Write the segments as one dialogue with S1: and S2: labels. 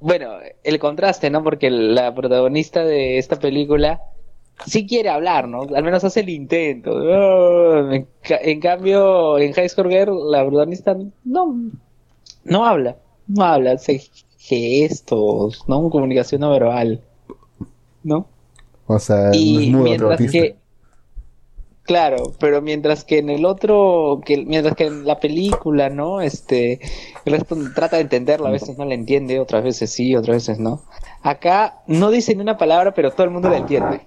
S1: bueno, el contraste, ¿no? Porque la protagonista de esta película sí quiere hablar, ¿no? Al menos hace el intento. en, cambio, en High Girl, la protagonista no, no habla, no habla, hace gestos, ¿no? Comunicación no verbal, ¿no?
S2: O sea, y
S1: mientras que Claro, pero mientras que en el otro, que mientras que en la película, ¿no? Este, el resto trata de entenderla, a veces no la entiende, otras veces sí, otras veces no. Acá no dice ni una palabra, pero todo el mundo la entiende.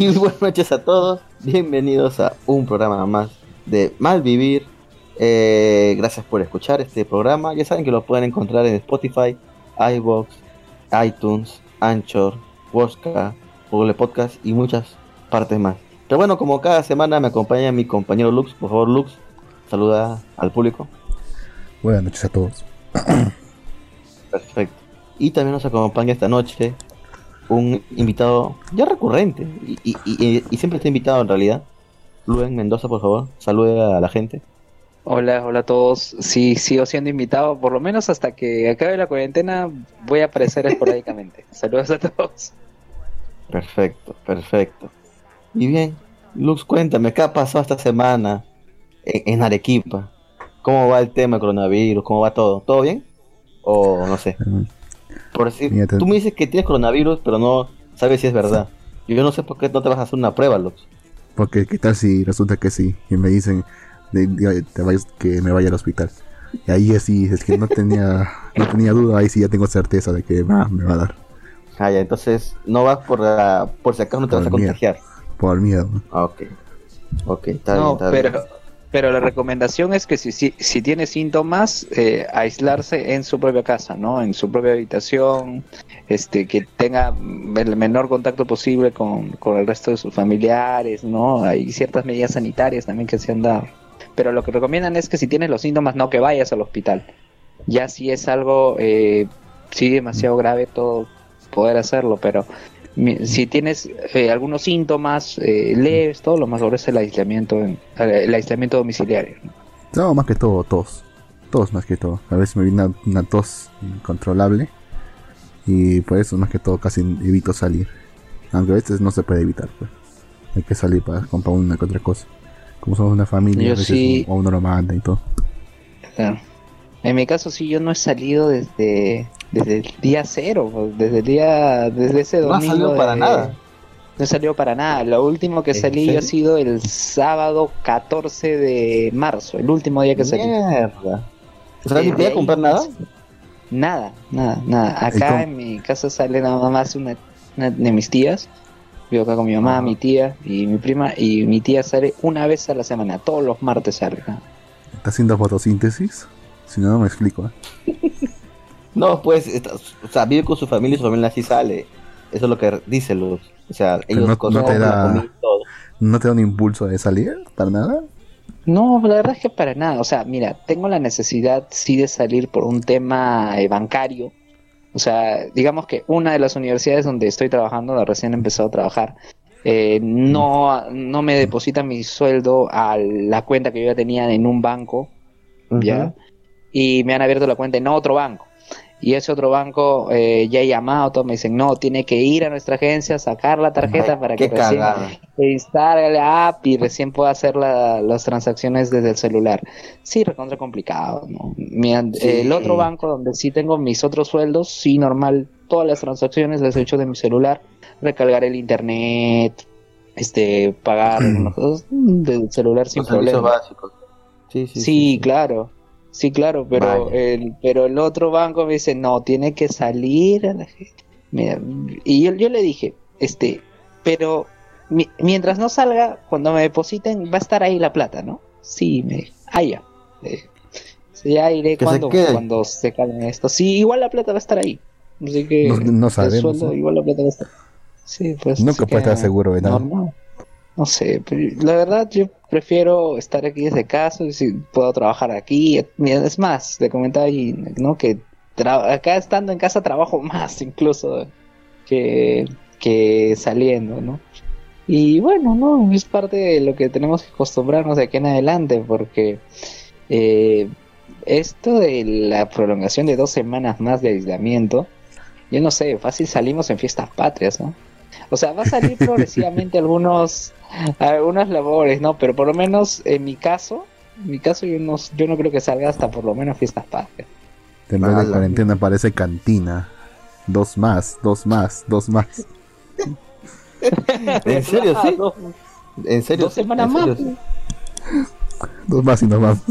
S3: Y buenas noches a todos, bienvenidos a un programa más de Malvivir. Eh, gracias por escuchar este programa. Ya saben que lo pueden encontrar en Spotify, iBox, iTunes, Anchor, Wosca, Google Podcast y muchas partes más. Pero bueno, como cada semana me acompaña mi compañero Lux. Por favor, Lux, saluda al público.
S2: Buenas noches a todos.
S3: Perfecto. Y también nos acompaña esta noche un invitado ya recurrente y, siempre está invitado en realidad. Luen Mendoza, por favor, salude a la gente.
S1: Hola, hola a todos. Sí, sigo siendo invitado, por lo menos hasta que acabe la cuarentena voy a aparecer esporádicamente. Saludos a todos.
S3: Perfecto, perfecto. Y bien, Lux, cuéntame, ¿qué ha pasado esta semana en, Arequipa? ¿Cómo va el tema del coronavirus? ¿Cómo va todo? ¿Todo bien? O no sé. Por decir, tú me dices que tienes coronavirus, pero no sabes si es verdad. Yo no sé por qué no te vas a hacer una prueba, Lux.
S2: Porque qué tal si resulta que sí, y me dicen que me vaya al hospital. Y ahí sí, es que no tenía, no tenía duda, ahí sí ya tengo certeza de que me va a dar.
S3: Ah, ya, entonces no vas por, por si acaso no te vas a contagiar.
S2: Por el miedo.
S3: Ah, ok. Ok,
S1: está bien, está pero... Pero la recomendación es que si, si, tiene síntomas, eh, aislarse en su propia casa, ¿no? En su propia habitación, este, que tenga el menor contacto posible con, el resto de sus familiares, ¿no? Hay ciertas medidas sanitarias también que se han dado. Pero lo que recomiendan es que si tienes los síntomas, no que vayas al hospital. Ya si es algo, eh, sí, demasiado grave, todo poder hacerlo, pero si tienes eh, algunos síntomas eh, leves, todo lo más sobre es el aislamiento, eh, el aislamiento domiciliario.
S2: No, más que todo, tos. Tos más que todo. A veces me viene una, tos incontrolable y por eso más que todo casi evito salir. Aunque a veces no se puede evitar, pues. Hay que salir para comprar una que otra cosa. Como somos una familia, a veces uno lo manda y todo.
S1: Claro. En mi caso sí, yo no he salido desde, desde el día cero, desde el día, desde ese domingo.
S3: No salió para nada.
S1: No salió para nada. Lo último que salí ha sido el sábado 14 de marzo, el último día que salí.
S3: Mierda. ¿O sea, a comprar nada?
S1: Nada, nada, nada. Acá en mi casa sale nada más una, de mis tías Vivo acá con mi mamá, mi tía y mi prima. Y mi tía sale una vez a la semana, todos los martes sale.
S2: ¿Está haciendo fotosíntesis? Si no, no me explico. ¿eh?
S3: No, pues, está- o sea, vive con su familia y su familia así sale. Eso es lo que dice Luz. O sea,
S2: Pero
S3: ellos
S2: no- te
S3: la
S2: da-
S3: todo.
S2: ¿No te da un impulso de salir? ¿Para nada?
S1: No, la verdad es que para nada. O sea, mira, tengo la necesidad sí de salir por un tema eh, bancario. O sea, digamos que una de las universidades donde estoy trabajando, donde recién he empezado a trabajar, eh, no, no me deposita mi sueldo a la cuenta que yo ya tenía en un banco, ¿ya? Y me han abierto la cuenta en otro banco. Y ese otro banco eh, ya he llamado, todos me dicen, no, tiene que ir a nuestra agencia, sacar la tarjeta
S3: Ay,
S1: para que recién se instale la app y recién pueda hacer la- las transacciones desde el celular. Sí, recontra complicado, ¿no?
S3: Sí.
S1: El otro banco donde sí tengo mis otros sueldos, sí, normal, todas las transacciones las he hecho de mi celular, recargar el internet, este, pagar mm, del celular sin
S3: Los servicios
S1: problema.
S3: básicos. Sí, sí,
S1: Sí, claro. Sí, claro, pero el, pero el otro banco me dice, no, tiene que salir. a la gente". Mira, y yo, yo le dije, este, pero mi- mientras no salga, cuando me depositen, va a estar ahí la plata, ¿no? Sí, me dijo, ah, ya. "Sí, ya iré
S3: Que se
S1: cuando, cuando se calme esto. Sí, igual la plata va a estar ahí. Así que
S2: No- no sabemos,
S1: sueldo,
S2: ¿no?
S1: igual la plata va a estar. Sí, pues.
S2: Nunca
S1: que
S2: estar seguro de nada.
S1: normal. No sé, pero la verdad yo prefiero estar aquí desde casa, y si puedo trabajar aquí. Es más, te comentaba ahí, ¿no? Que acá estando en casa trabajo más incluso que, que saliendo, ¿no? Y bueno, no, es parte de lo que tenemos que acostumbrarnos de aquí en adelante, porque eh, esto de la prolongación de dos semanas más de aislamiento, yo no sé, fácil salimos en fiestas patrias, ¿no? O sea, va a salir progresivamente algunos, algunas labores, ¿no? Pero por lo menos en mi caso, en mi caso yo no, yo no creo que salga hasta por lo menos fiestas patrias.
S3: Ala.
S2: de cuarentena parece cantina. Dos más, dos más, dos más.
S3: ¿En serio, sí?
S1: Dos,
S3: ¿En serio?
S1: dos semanas
S3: ¿En
S1: más.
S2: Dos más y nos vamos.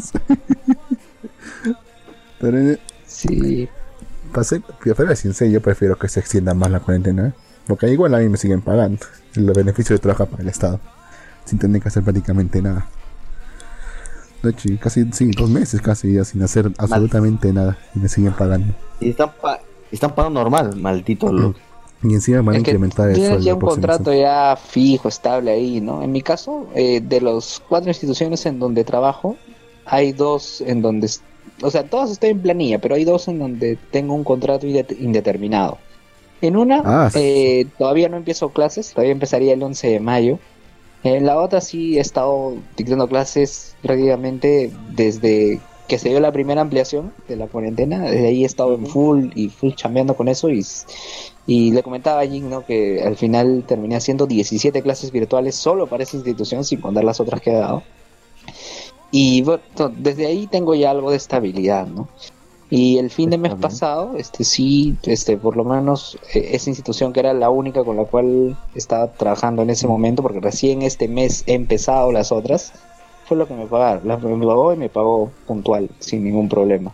S2: Pero eh,
S1: Sí,
S2: para ser, para ser sincero, yo prefiero que se extienda más la cuarentena. ¿eh? Porque igual a mí me siguen pagando. Los beneficios de trabajar para el Estado. Sin tener que hacer prácticamente nada. De hecho, casi, sí, dos meses casi ya sin hacer absolutamente nada. Y me siguen pagando.
S3: Y están, pa- están pagando normal, maldito Luz.
S2: Y encima van a incrementar el
S1: tienes
S2: sueldo.
S1: ya
S2: el
S1: un contrato ya fijo, estable ahí, ¿no? En mi caso, eh, de los cuatro instituciones en donde trabajo, hay dos en donde, o sea, todas estoy en planilla, pero hay dos en donde tengo un contrato inde- indeterminado. En una,
S2: Ah,
S1: eh, todavía no empiezo clases, todavía empezaría el 11 de mayo. En la otra sí he estado dictando clases prácticamente desde que se dio la primera ampliación de la cuarentena. Desde ahí he estado en full y full chambeando con eso y, y le comentaba a Jin, ¿no? que al final terminé haciendo 17 clases virtuales solo para esa institución sin contar las otras que he dado. Y bueno, desde ahí tengo ya algo de estabilidad, ¿no? Y el fin de mes pasado, este sí, este por lo menos eh, esa institución que era la única con la cual estaba trabajando en ese momento, porque recién este mes he empezado las otras, fue lo que me pagaron, la, me pagó y me pagó puntual, sin ningún problema.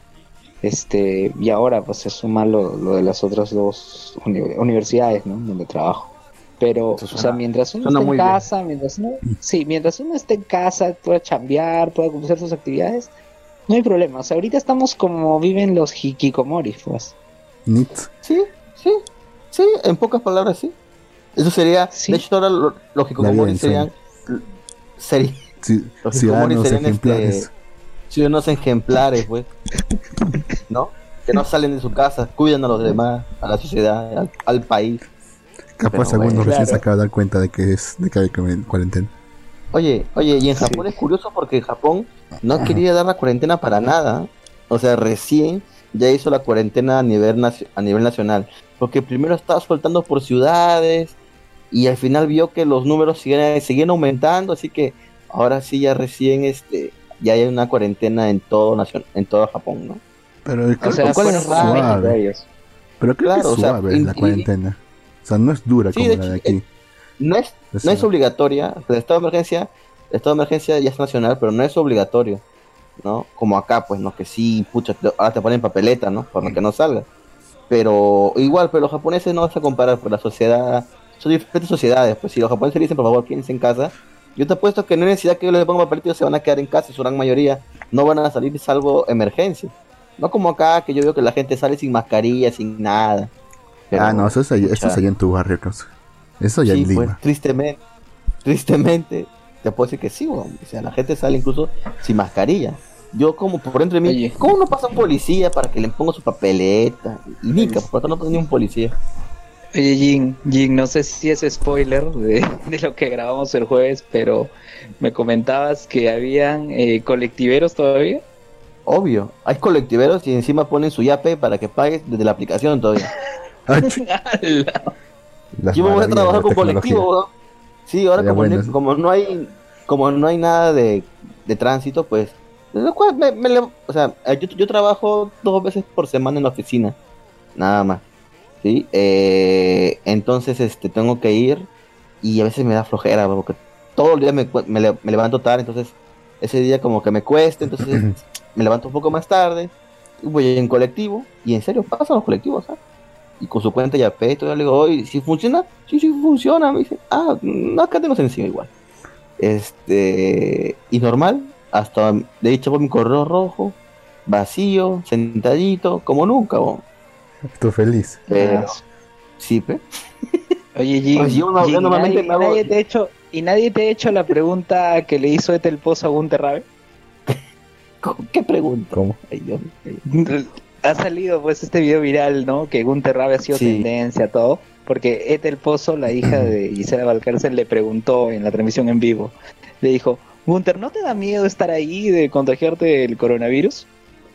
S1: Este, y ahora pues se suma lo, lo de las otras dos uni- universidades, ¿no? Donde trabajo. Pero, o sea, mientras uno esté en
S3: bien.
S1: casa, mientras uno, sí, mientras uno esté en casa, pueda chambear, pueda hacer sus actividades, no hay problema. O sea, ahorita estamos como viven los hikikomoris, pues.
S2: Nit.
S3: Sí, sí, sí, en pocas palabras sí. Eso sería,
S1: Sí.
S3: de hecho ahora lo- los hikikomoris serían, seri-
S2: Ci-
S3: Los hikikomori serían,
S2: ejemplares.
S3: este, ciudadanos ejemplares, pues, ¿no? Que no salen de su casa, cuidan a los demás, a la sociedad, al, al país.
S2: Capaz
S3: pero
S2: algunos
S3: bueno,
S2: recién se acaban de dar cuenta de que es de que hay cuaren- cuarentena.
S3: Oye, oye, y en Japón es curioso porque Japón no quería dar la cuarentena para nada. O sea, recién ya hizo la cuarentena a nivel, a nivel nacional. Porque primero estaba soltando por ciudades y al final vio que los números siguen, siguen aumentando. Así que ahora sí ya recién este ya hay una cuarentena en todo nacion- en todo Japón, ¿no?
S2: Pero creo
S1: O sea, fueron
S3: es
S2: suave.
S1: ellos.
S2: Pero creo
S3: Claro,
S2: que
S3: o
S2: es
S3: sea,
S2: suave
S3: y-
S2: la
S3: y-
S2: cuarentena. O sea, no es dura
S3: Sí,
S2: como
S3: de
S2: la de aquí.
S3: No es, no es obligatoria. El estado de emergencia, el estado de emergencia ya es nacional, pero no es obligatorio, ¿no? Como acá, pues, ¿no? Que sí, pucha, te- ahora te ponen papeleta, ¿no? Lo que no salga. Pero igual, pero los japoneses no vas a comparar, por la sociedad son diferentes sociedades. Pues si los japoneses dicen, por favor, quédense en casa, yo te apuesto que no hay necesidad que yo les ponga papelito, se van a quedar en casa, su gran mayoría no van a salir salvo emergencia. No como acá, que yo veo que la gente sale sin mascarilla, sin nada.
S2: ah, no, eso es, allá, eso es allá en tu barrio, Eso ya
S3: sí,
S2: en Lima.
S3: Pues, tristemente, tristemente, te puedo decir que sí, o sea, la gente sale incluso sin mascarilla. Yo como por entre mí, ¿cómo no pasa un policía para que le ponga su papeleta? Y Nica, ¿por qué no pasa ni un policía?
S1: Oye, Jin, Jin, no sé si es spoiler de, lo que grabamos el jueves, pero me comentabas que habían eh, colectiveros todavía.
S3: Obvio, hay colectiveros y encima ponen su yape para que pagues desde la aplicación todavía. Yo me voy a trabajar con colectivo, Sí, ahora como, no hay como no hay nada de, tránsito, pues o sea, yo, yo trabajo dos veces por semana en la oficina, nada más. ¿sí? Eh, entonces este, tengo que ir y a veces me da flojera, porque todo el día me, me, levanto tarde, entonces ese día como que me cuesta, entonces me levanto un poco más tarde, voy en colectivo, y en serio pasan los colectivos, ¿sabes? Y con su cuenta ya peto, ya le digo, oye, ¿si funciona? Sí, sí funciona, me dice, ah, no, acá tenemos encima igual. Este, y normal, hasta de hecho por mi correo rojo, vacío, sentadito, como nunca, ¿no?
S2: Estoy feliz.
S3: Pero, sí, pe.
S1: Oye, Jim, pues nadie, te ha hecho, ¿y nadie te ha hecho la pregunta que le hizo Etel Pozo a Gunter Rabe?
S3: ¿Qué pregunta?
S2: ¿Cómo?
S1: Ha salido pues este video viral, ¿no? Que Gunter Rabe ha sido tendencia, todo. Porque Etel Pozo, la hija de Gisela Valcárcel, le preguntó en la transmisión en vivo. Le dijo, Gunter, ¿no te da miedo estar ahí de contagiarte el coronavirus?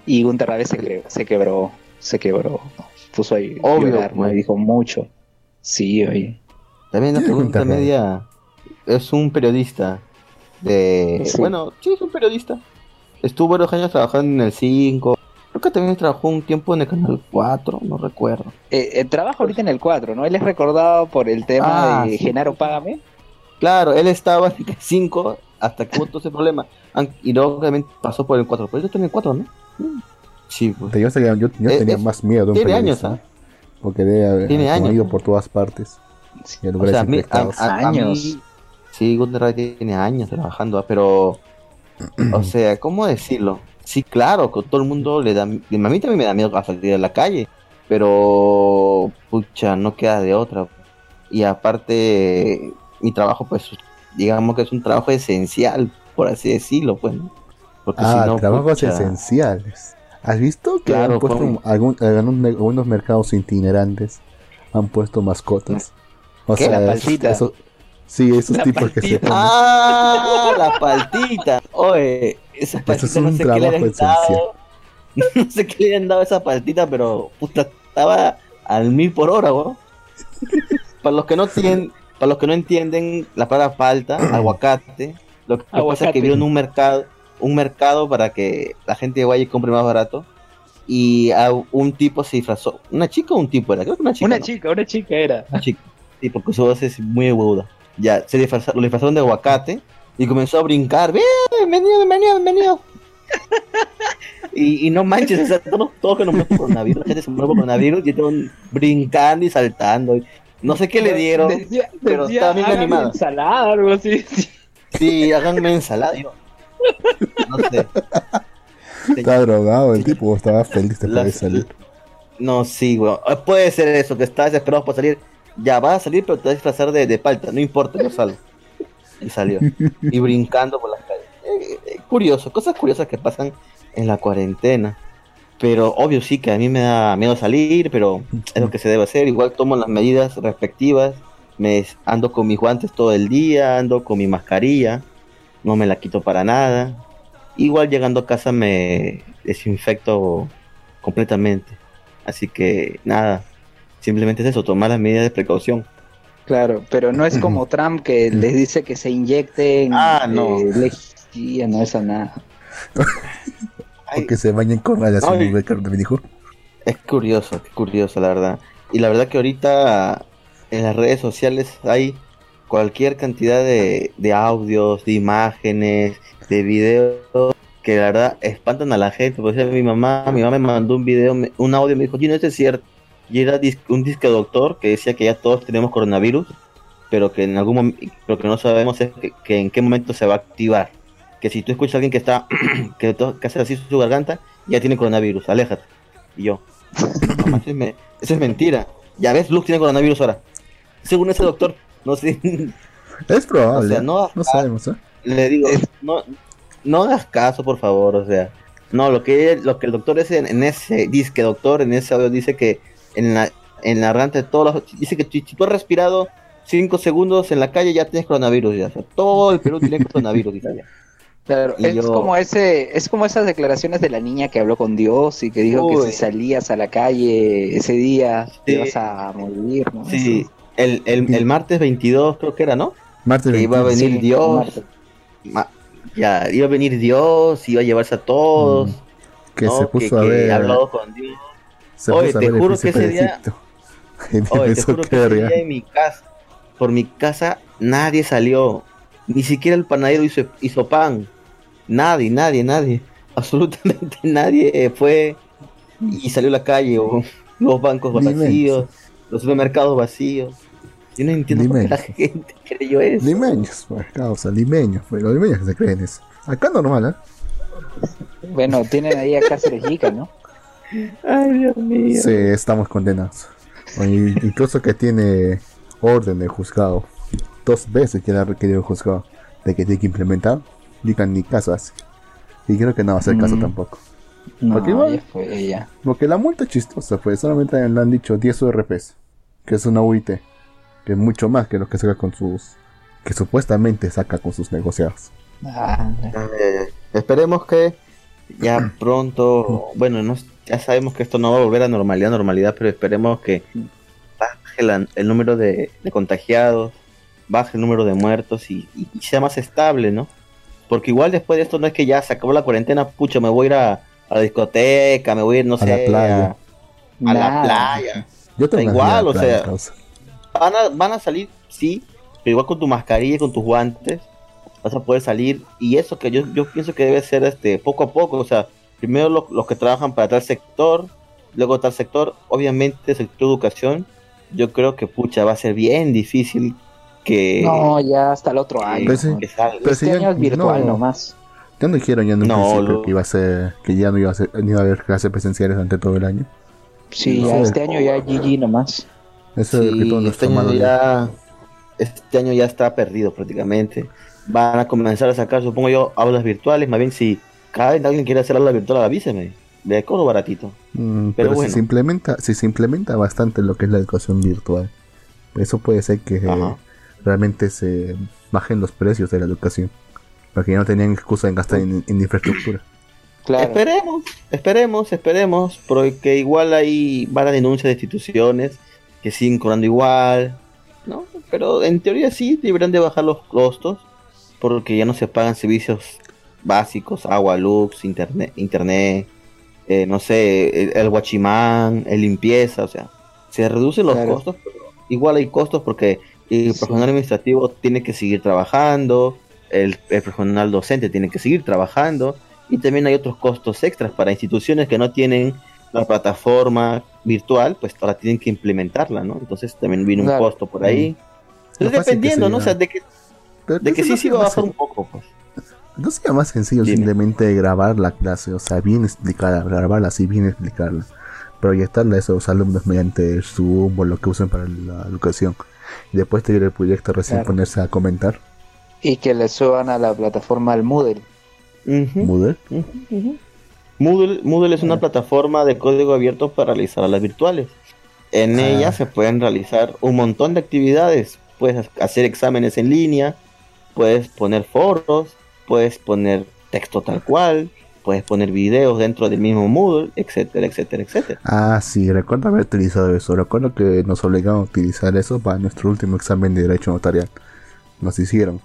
S1: Y Gunter Rabe se, se quebró, se quebró puso ahí
S3: Obvio,
S1: me dijo mucho. Sí, oye.
S3: También la pregunta media es un periodista de... Bueno, sí, es un periodista. Estuvo varios años trabajando en el 5. Creo que también trabajó un tiempo en el Canal 4, no recuerdo.
S1: Eh, eh, trabaja ahorita en el 4, ¿no? Él es recordado por el tema ah, de Genaro Págame.
S3: Claro, él estaba en el 5 hasta que hubo todo ese problema. Y luego obviamente pasó por el 4. Pero yo en el 4, ¿no?
S2: Sí, pues. Yo, yo, yo tenía más miedo de un
S3: Tiene años, ¿ah?
S2: Porque debe haber ido por todas partes.
S3: o sea, a, años. sí, Gunnar tiene años trabajando, ¿ah? pero. o sea, ¿cómo decirlo? Sí, claro, que todo el mundo le da. A mí también me da miedo a salir a la calle, pero. Pucha, no queda de otra. Y aparte, mi trabajo, pues, digamos que es un trabajo esencial, por así decirlo, pues.
S2: Porque ah, si no, trabajos esenciales. ¿Has visto que han puesto algún, algunos mercados itinerantes? Han puesto mascotas.
S1: O ¿Qué? sea, la paltita.
S2: sí, esos tipos que se ponen.
S3: ¡Ah! La paltita. Oye, esa paltita es un no sé trabajo qué le dado. No sé qué le han dado a esa paltita, pero puta, estaba al mil por hora, ¿no? para los que no tienen, para los que no entienden la palabra falta, aguacate, lo que pasa es que vieron un mercado un mercado para que la gente vaya y compre más barato. Y a un tipo se disfrazó. ¿Una chica o un tipo era? Creo que una chica.
S1: Una chica, una chica era.
S3: Una chica. Sí, porque su voz es muy aguda. Ya, se disfrazó, lo disfrazaron de aguacate y comenzó a brincar. Bienvenido, bienvenido, bienvenido. y, y no manches, o sea, todos, todos que nos mueren por coronavirus, la gente se muere por coronavirus y están brincando y saltando. No sé qué le dieron, pero estaba bien animado.
S1: ensalada, algo así.
S3: Sí, háganme ensalada. No sé.
S2: Estaba drogado el tipo, estaba feliz de salir.
S3: No, sí, weón. Eh, puede ser eso, que estaba desesperado por salir. Ya va a salir, pero te vas a disfrazar de, de palta, no importa, yo salgo. Y salió. y brincando por las calles. Eh, eh, curioso, cosas curiosas que pasan en la cuarentena. Pero obvio sí que a mí me da miedo salir, pero es lo que se debe hacer. Igual tomo las medidas respectivas. Me ando con mis guantes todo el día, ando con mi mascarilla no me la quito para nada. Igual llegando a casa me desinfecto completamente. Así que nada, simplemente es eso, tomar las medidas de precaución.
S1: Claro, pero no es como Trump que les dice que se inyecten.
S3: Ah, no.
S1: Eh, no es a nada.
S2: o que se bañen con radiación me dijo.
S3: Es curioso, es curioso, la verdad. Y la verdad que ahorita en las redes sociales hay cualquier cantidad de, de audios, de imágenes, de videos que la verdad espantan a la gente. Por ejemplo, mi mamá, mi mamá me mandó un video, un audio, me dijo, no, esto es cierto. Y era un disque doctor que decía que ya todos tenemos coronavirus pero que en algún momento, lo que no sabemos es que, en qué momento se va a activar. Que si tú escuchas a alguien que está, que, que hace así su garganta, ya tiene coronavirus, aléjate. Y yo, no, eso, es eso es mentira. Ya ves, Luke tiene coronavirus ahora. Según ese doctor, no sé.
S2: Es probable. no, sabemos, ¿eh?
S3: Le digo, no, no hagas caso, por favor, o sea. No, lo que, lo que el doctor es en, ese, dice que doctor, en ese audio dice que en la, en la garganta de todos los, dice que si tú has respirado 5 segundos en la calle ya tienes coronavirus ya. todo el Perú tiene coronavirus, dice
S1: Claro, es como ese, es como esas declaraciones de la niña que habló con Dios y que dijo que si salías a la calle ese día te ibas a morir, ¿no?
S3: Sí, el, el, el, martes 22 creo que era, ¿no? Martes que iba a venir Dios. ya, iba a venir Dios, iba a llevarse a todos. Mm.
S2: Que se puso a ver.
S3: hablado con Dios. Oye, te juro que ese día. Oye, te juro que ese día en mi casa, por mi casa, nadie salió. Ni siquiera el panadero hizo, hizo pan. Nadie, nadie, nadie. Absolutamente nadie fue y salió a la calle. O los bancos vacíos, los supermercados vacíos. Yo no entiendo por qué la gente creyó eso.
S2: Limeños, pues, causa, limeños. Pues, los limeños que se creen eso. Acá normal, ¿eh?
S1: Bueno, tienen ahí a Cáceres Jica, ¿no?
S3: Ay, Dios mío.
S2: Sí, estamos condenados. incluso que tiene orden de juzgado. Dos veces que le ha requerido el juzgado de que tiene que implementar. Digan ni caso hace. Y creo que no va a hacer caso mm. tampoco.
S1: No, porque, igual, fue ella.
S2: porque la multa es chistosa, pues solamente le han dicho 10 URPs, que es una UIT que es mucho más que lo que saca con sus que supuestamente saca con sus negociados.
S3: Ah, esperemos que ya pronto, bueno, no, ya sabemos que esto no va a volver a normalidad, normalidad, pero esperemos que baje el número de, contagiados, baje el número de muertos y, sea más estable, ¿no? Porque igual después de esto no es que ya se acabó la cuarentena, pucha, me voy a ir a, la discoteca, me voy a ir, no sé,
S2: la playa.
S3: A, la playa.
S2: Yo tengo
S3: igual, o sea, van a, van a salir, sí, pero igual con tu mascarilla y con tus guantes vas a poder salir. Y eso que yo, yo pienso que debe ser este poco a poco, o sea, primero los que trabajan para tal sector, luego tal sector, obviamente sector educación, yo creo que pucha, va a ser bien difícil que...
S1: No, ya hasta el otro año. este año es virtual nomás.
S2: Ya no dijeron ya en un no, que iba a ser, que ya no iba a, ser, ni iba a haber clases presenciales durante todo el año.
S1: Sí, ya este año ya GG nomás.
S3: Eso sí, este año ya este año ya está perdido prácticamente. Van a comenzar a sacar, supongo yo, aulas virtuales. Más bien, si cada vez alguien quiere hacer aula virtual, avíseme. De costo baratito.
S2: Mm, pero, si, se implementa, si se implementa bastante lo que es la educación virtual, eso puede ser que realmente se bajen los precios de la educación. Porque ya no tenían excusa en gastar en, infraestructura.
S3: Esperemos, esperemos, esperemos, porque igual hay varias denuncias de instituciones que siguen cobrando igual, ¿no? Pero en teoría sí deberían de bajar los costos, porque ya no se pagan servicios básicos, agua, luz, internet, internet eh, no sé, el, guachimán, el limpieza, o sea, se reducen los costos, pero igual hay costos porque el profesional administrativo tiene que seguir trabajando, el, el, profesional docente tiene que seguir trabajando, y también hay otros costos extras para instituciones que no tienen la plataforma virtual, pues ahora tienen que implementarla, ¿no? Entonces también viene un costo por ahí. Mm. dependiendo, ¿no? O sea, de que, de que sí, sí va a bajar un poco, pues.
S2: ¿No sería más sencillo simplemente grabar la clase? O sea, bien explicarla, grabarla así, bien explicarla. Proyectarla a esos alumnos mediante Zoom o lo que usen para la educación. Y después tener el proyecto recién ponerse a comentar.
S1: Y que le suban a la plataforma al Moodle.
S2: ¿Moodle?
S3: Moodle, es una plataforma de código abierto para realizar las virtuales. En ah. ella se pueden realizar un montón de actividades. Puedes hacer exámenes en línea, puedes poner foros, puedes poner texto tal cual, puedes poner videos dentro del mismo Moodle, etcétera, etcétera, etcétera.
S2: Ah, sí, recuerdo haber utilizado eso. Recuerdo que nos obligaron a utilizar eso para nuestro último examen de Derecho Notarial. Nos hicieron.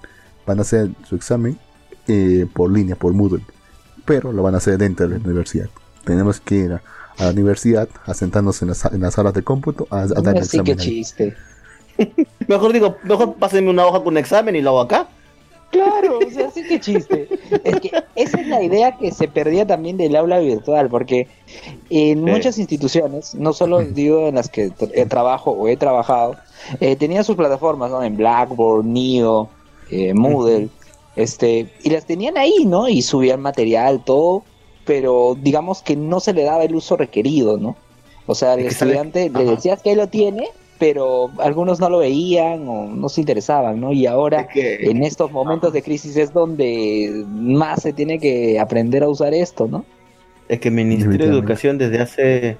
S2: Van a hacer su examen eh, por línea, por Moodle pero lo van a hacer dentro de la universidad. Tenemos que ir a, la universidad, a sentarnos en las, en las salas de cómputo, a, dar el examen.
S1: chiste.
S3: mejor digo, mejor pásenme una hoja con un examen y lo hago acá.
S1: Claro, o sea, sí que chiste. Es que esa es la idea que se perdía también del aula virtual, porque en muchas instituciones, no solo digo en las que trabajo o he trabajado, eh, tenía sus plataformas, ¿no? En Blackboard, Neo, eh, Moodle, este, y las tenían ahí, ¿no? Y subían material, todo, pero digamos que no se le daba el uso requerido, ¿no? O sea, el estudiante le decías que lo tiene, pero algunos no lo veían o no se interesaban, ¿no? Y ahora, en estos momentos de crisis es donde más se tiene que aprender a usar esto, ¿no?
S3: Es que el Ministerio de Educación desde hace,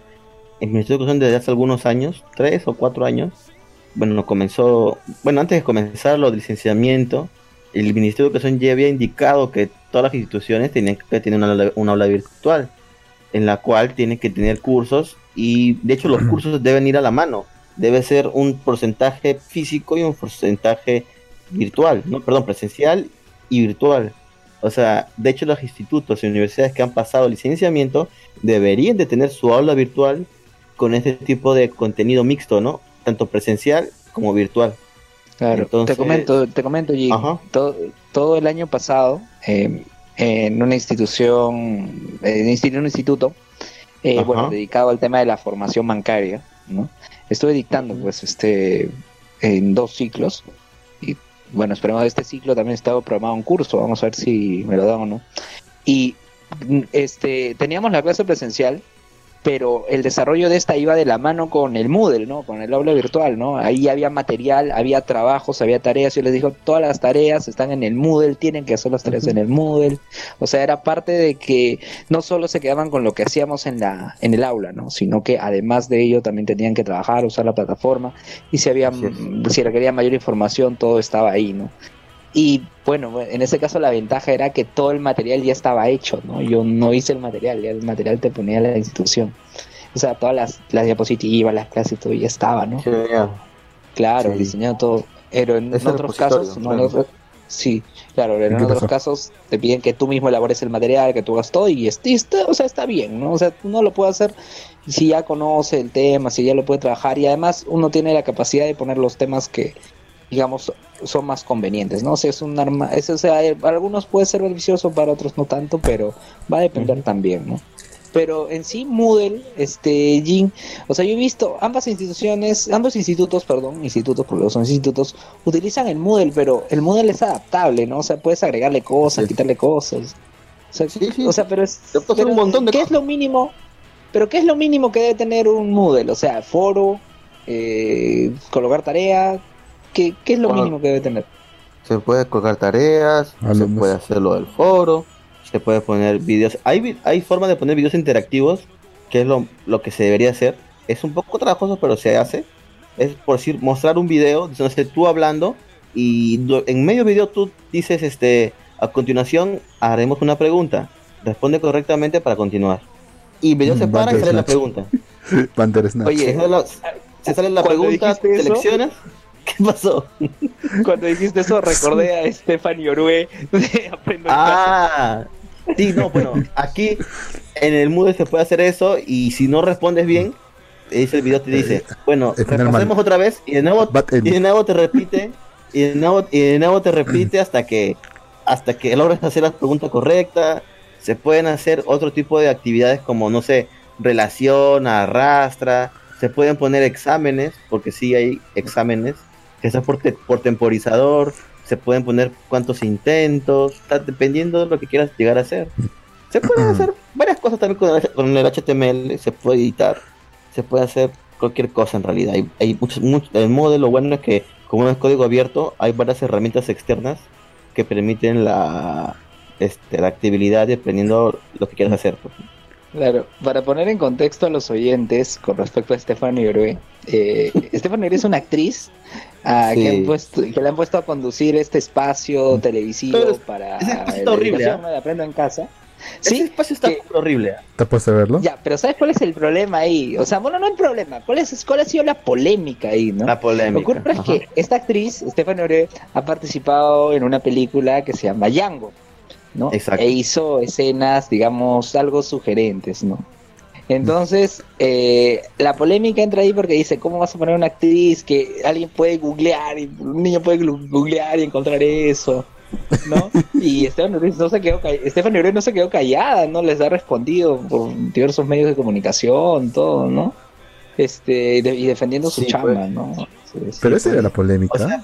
S3: el Ministerio de Educación desde hace algunos años, tres o cuatro años, bueno, comenzó, bueno, antes de comenzar lo del licenciamiento, el Ministerio de Educación ya había indicado que todas las instituciones tenían que tener una, una aula virtual, en la cual tienen que tener cursos y de hecho los cursos deben ir a la mano debe ser un porcentaje físico y un porcentaje virtual, no, perdón, presencial y virtual. O sea, de hecho los institutos y universidades que han pasado licenciamiento deberían de tener su aula virtual con este tipo de contenido mixto, ¿no? Tanto presencial como virtual.
S1: Claro, te comento, te comento, todo, todo, el año pasado, em, en una institución, en un instituto, eh, bueno, dedicado al tema de la formación bancaria, ¿no? estuve dictando pues este en dos ciclos y bueno esperemos este ciclo también estaba programado un curso vamos a ver si me lo dan o no y este teníamos la clase presencial pero el desarrollo de esta iba de la mano con el Moodle, ¿no? Con el aula virtual, ¿no? Ahí había material, había trabajos, había tareas. Yo les digo, todas las tareas están en el Moodle, tienen que hacer las tareas en el Moodle. O sea, era parte de que no solo se quedaban con lo que hacíamos en la en el aula, ¿no? Sino que además de ello también tenían que trabajar, usar la plataforma y si había si requería mayor información, todo estaba ahí, ¿no? Y bueno, en ese caso la ventaja era que todo el material ya estaba hecho, ¿no? Yo no hice el material, ya el material te ponía la institución. O sea, todas las, las diapositivas, las clases, todo ya estaba, ¿no? Claro, diseñado todo. Pero en otros casos, no, sí, claro, en otros casos te piden que tú mismo elabores el material, que tú hagas todo y, está, o sea, está bien, ¿no? O sea, uno lo puede hacer si ya conoce el tema, si ya lo puede trabajar y además uno tiene la capacidad de poner los temas que, digamos, son más convenientes, ¿no? O sea, es un arma, eso, o sea, eh, para algunos puede ser beneficioso, para otros no tanto, pero va a depender también, ¿no? Pero en sí, Moodle, este, Jin, o sea, yo he visto ambas instituciones, ambos institutos, perdón, institutos, porque son institutos, utilizan el Moodle, pero el Moodle es adaptable, ¿no? O sea, puedes agregarle cosas, quitarle cosas. O sea, o sea pero es. un montón de ¿Qué es lo mínimo? Pero ¿qué es lo mínimo que debe tener un Moodle? O sea, foro, eh, colocar tarea, ¿Qué, es lo mínimo que debe tener?
S3: Se puede colgar tareas, se puede hacer lo del foro, se puede poner videos. Hay, hay forma de poner videos interactivos, que es lo, lo que se debería hacer. Es un poco trabajoso, pero se hace. Es por decir, mostrar un video, donde tú hablando, y en medio video tú dices, este, a continuación haremos una pregunta. Responde correctamente para continuar. Y video se para y sale la pregunta. Oye, se sale la pregunta, seleccionas. ¿Qué pasó?
S1: Cuando dijiste eso recordé a Stephanie Orue de
S3: Aprendo Ah, sí, no, bueno, aquí en el Moodle se puede hacer eso y si no respondes bien, ese video te dice, bueno, repasemos otra vez y de nuevo, y de nuevo te repite y de nuevo, y de nuevo te repite hasta que hasta que logres hacer la pregunta correcta. Se pueden hacer otro tipo de actividades como, no sé, relación, arrastra, se pueden poner exámenes, porque sí hay exámenes que está por, por temporizador, se pueden poner cuántos intentos, está dependiendo de lo que quieras llegar a hacer. Se pueden hacer varias cosas también con el, HTML, se puede editar, se puede hacer cualquier cosa en realidad. Hay, hay muchos, el modelo bueno es que como es código abierto, hay varias herramientas externas que permiten la, este, la actividad dependiendo de lo que quieras hacer.
S1: Claro, para poner en contexto a los oyentes con respecto a Stephanie Orue, eh, Stephanie Orue es una actriz Ah, que, le han puesto a conducir este espacio televisivo para
S3: la horrible, ¿eh? de
S1: Aprendo en Casa.
S3: Sí, ese espacio está horrible. ¿eh?
S2: ¿Te puedes verlo?
S1: Ya, pero ¿sabes cuál es el problema ahí? O sea, bueno, no el problema. ¿Cuál, es, cuál ha sido la polémica ahí, no?
S3: La polémica.
S1: Lo que ocurre es que esta actriz, Stephanie Ore, ha participado en una película que se llama Yango, ¿no? Exacto. E hizo escenas, digamos, algo sugerentes, ¿no? Entonces, eh, la polémica entra ahí porque dice, ¿cómo vas a poner una actriz que alguien puede googlear, y un niño puede googlear y encontrar eso? ¿no? Y Estefan no se quedó no se quedó callada, ¿no? Les ha respondido por diversos medios de comunicación, todo, ¿no? este, de- y defendiendo su
S3: Sí,
S1: chamba,
S3: pues.
S1: ¿no? Sí, sí,
S2: Pero esa
S1: pues.
S2: era la polémica.
S3: O sea,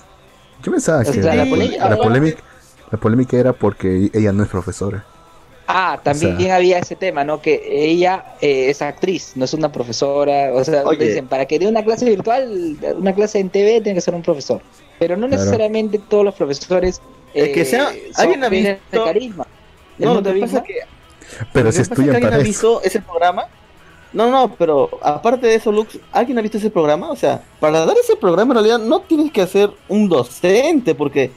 S2: Yo pensaba
S1: o
S2: que
S1: sea,
S2: la,
S1: la
S2: pol-
S1: polémica-
S2: la polémica, la polémica era porque ella no es profesora.
S1: Ah, también
S2: O sea-
S1: había ese tema, ¿no? Que ella eh, es actriz, no es una profesora. O sea,
S3: Oye.
S1: dicen, para que dé una clase virtual, una clase en TV, tiene que ser un profesor. Pero no
S2: Claro.
S1: necesariamente todos los profesores.
S3: Es que sea-
S1: son-
S3: ¿alguien ha visto-
S1: carisma.
S3: No, pasa que
S2: Pero si estudian
S3: alguien
S2: para
S3: ha
S2: eso.
S3: visto ese programa. No, no, pero aparte de eso, Lux, ¿alguien ha visto ese programa? O sea, para dar ese programa en realidad no tienes que ser un docente, porque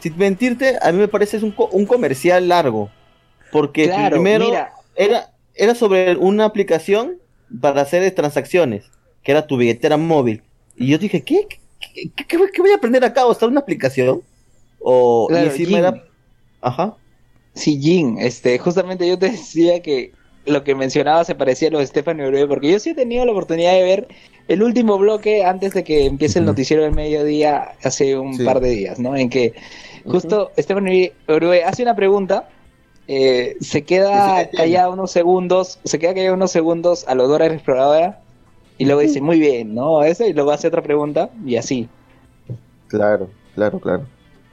S3: sin mentirte, a mí me parece es un, co- un comercial largo. Porque
S1: Claro,
S3: primero
S1: mira,
S3: era, era sobre una aplicación para hacer transacciones, que era tu billetera móvil. Y yo dije, ¿qué? ¿Qué, qué- qué voy- a aprender acá? ¿O está una aplicación? O y
S1: claro,
S3: encima
S1: Jin,
S3: era... Ajá.
S1: sí, Jin, este, justamente yo te decía que lo que mencionaba se parecía a lo de Stephanie Uribe, porque yo sí he tenido la oportunidad de ver el último bloque antes de que empiece el noticiero del mediodía hace un
S3: Sí.
S1: par de días, ¿no? En que justo Stephanie Uribe hace una pregunta, eh, se queda callada unos segundos, se queda callada unos segundos a lo Dora la exploradora y luego dice, muy bien, ¿no? Eso, y luego hace otra pregunta y así.
S3: Claro, claro, claro.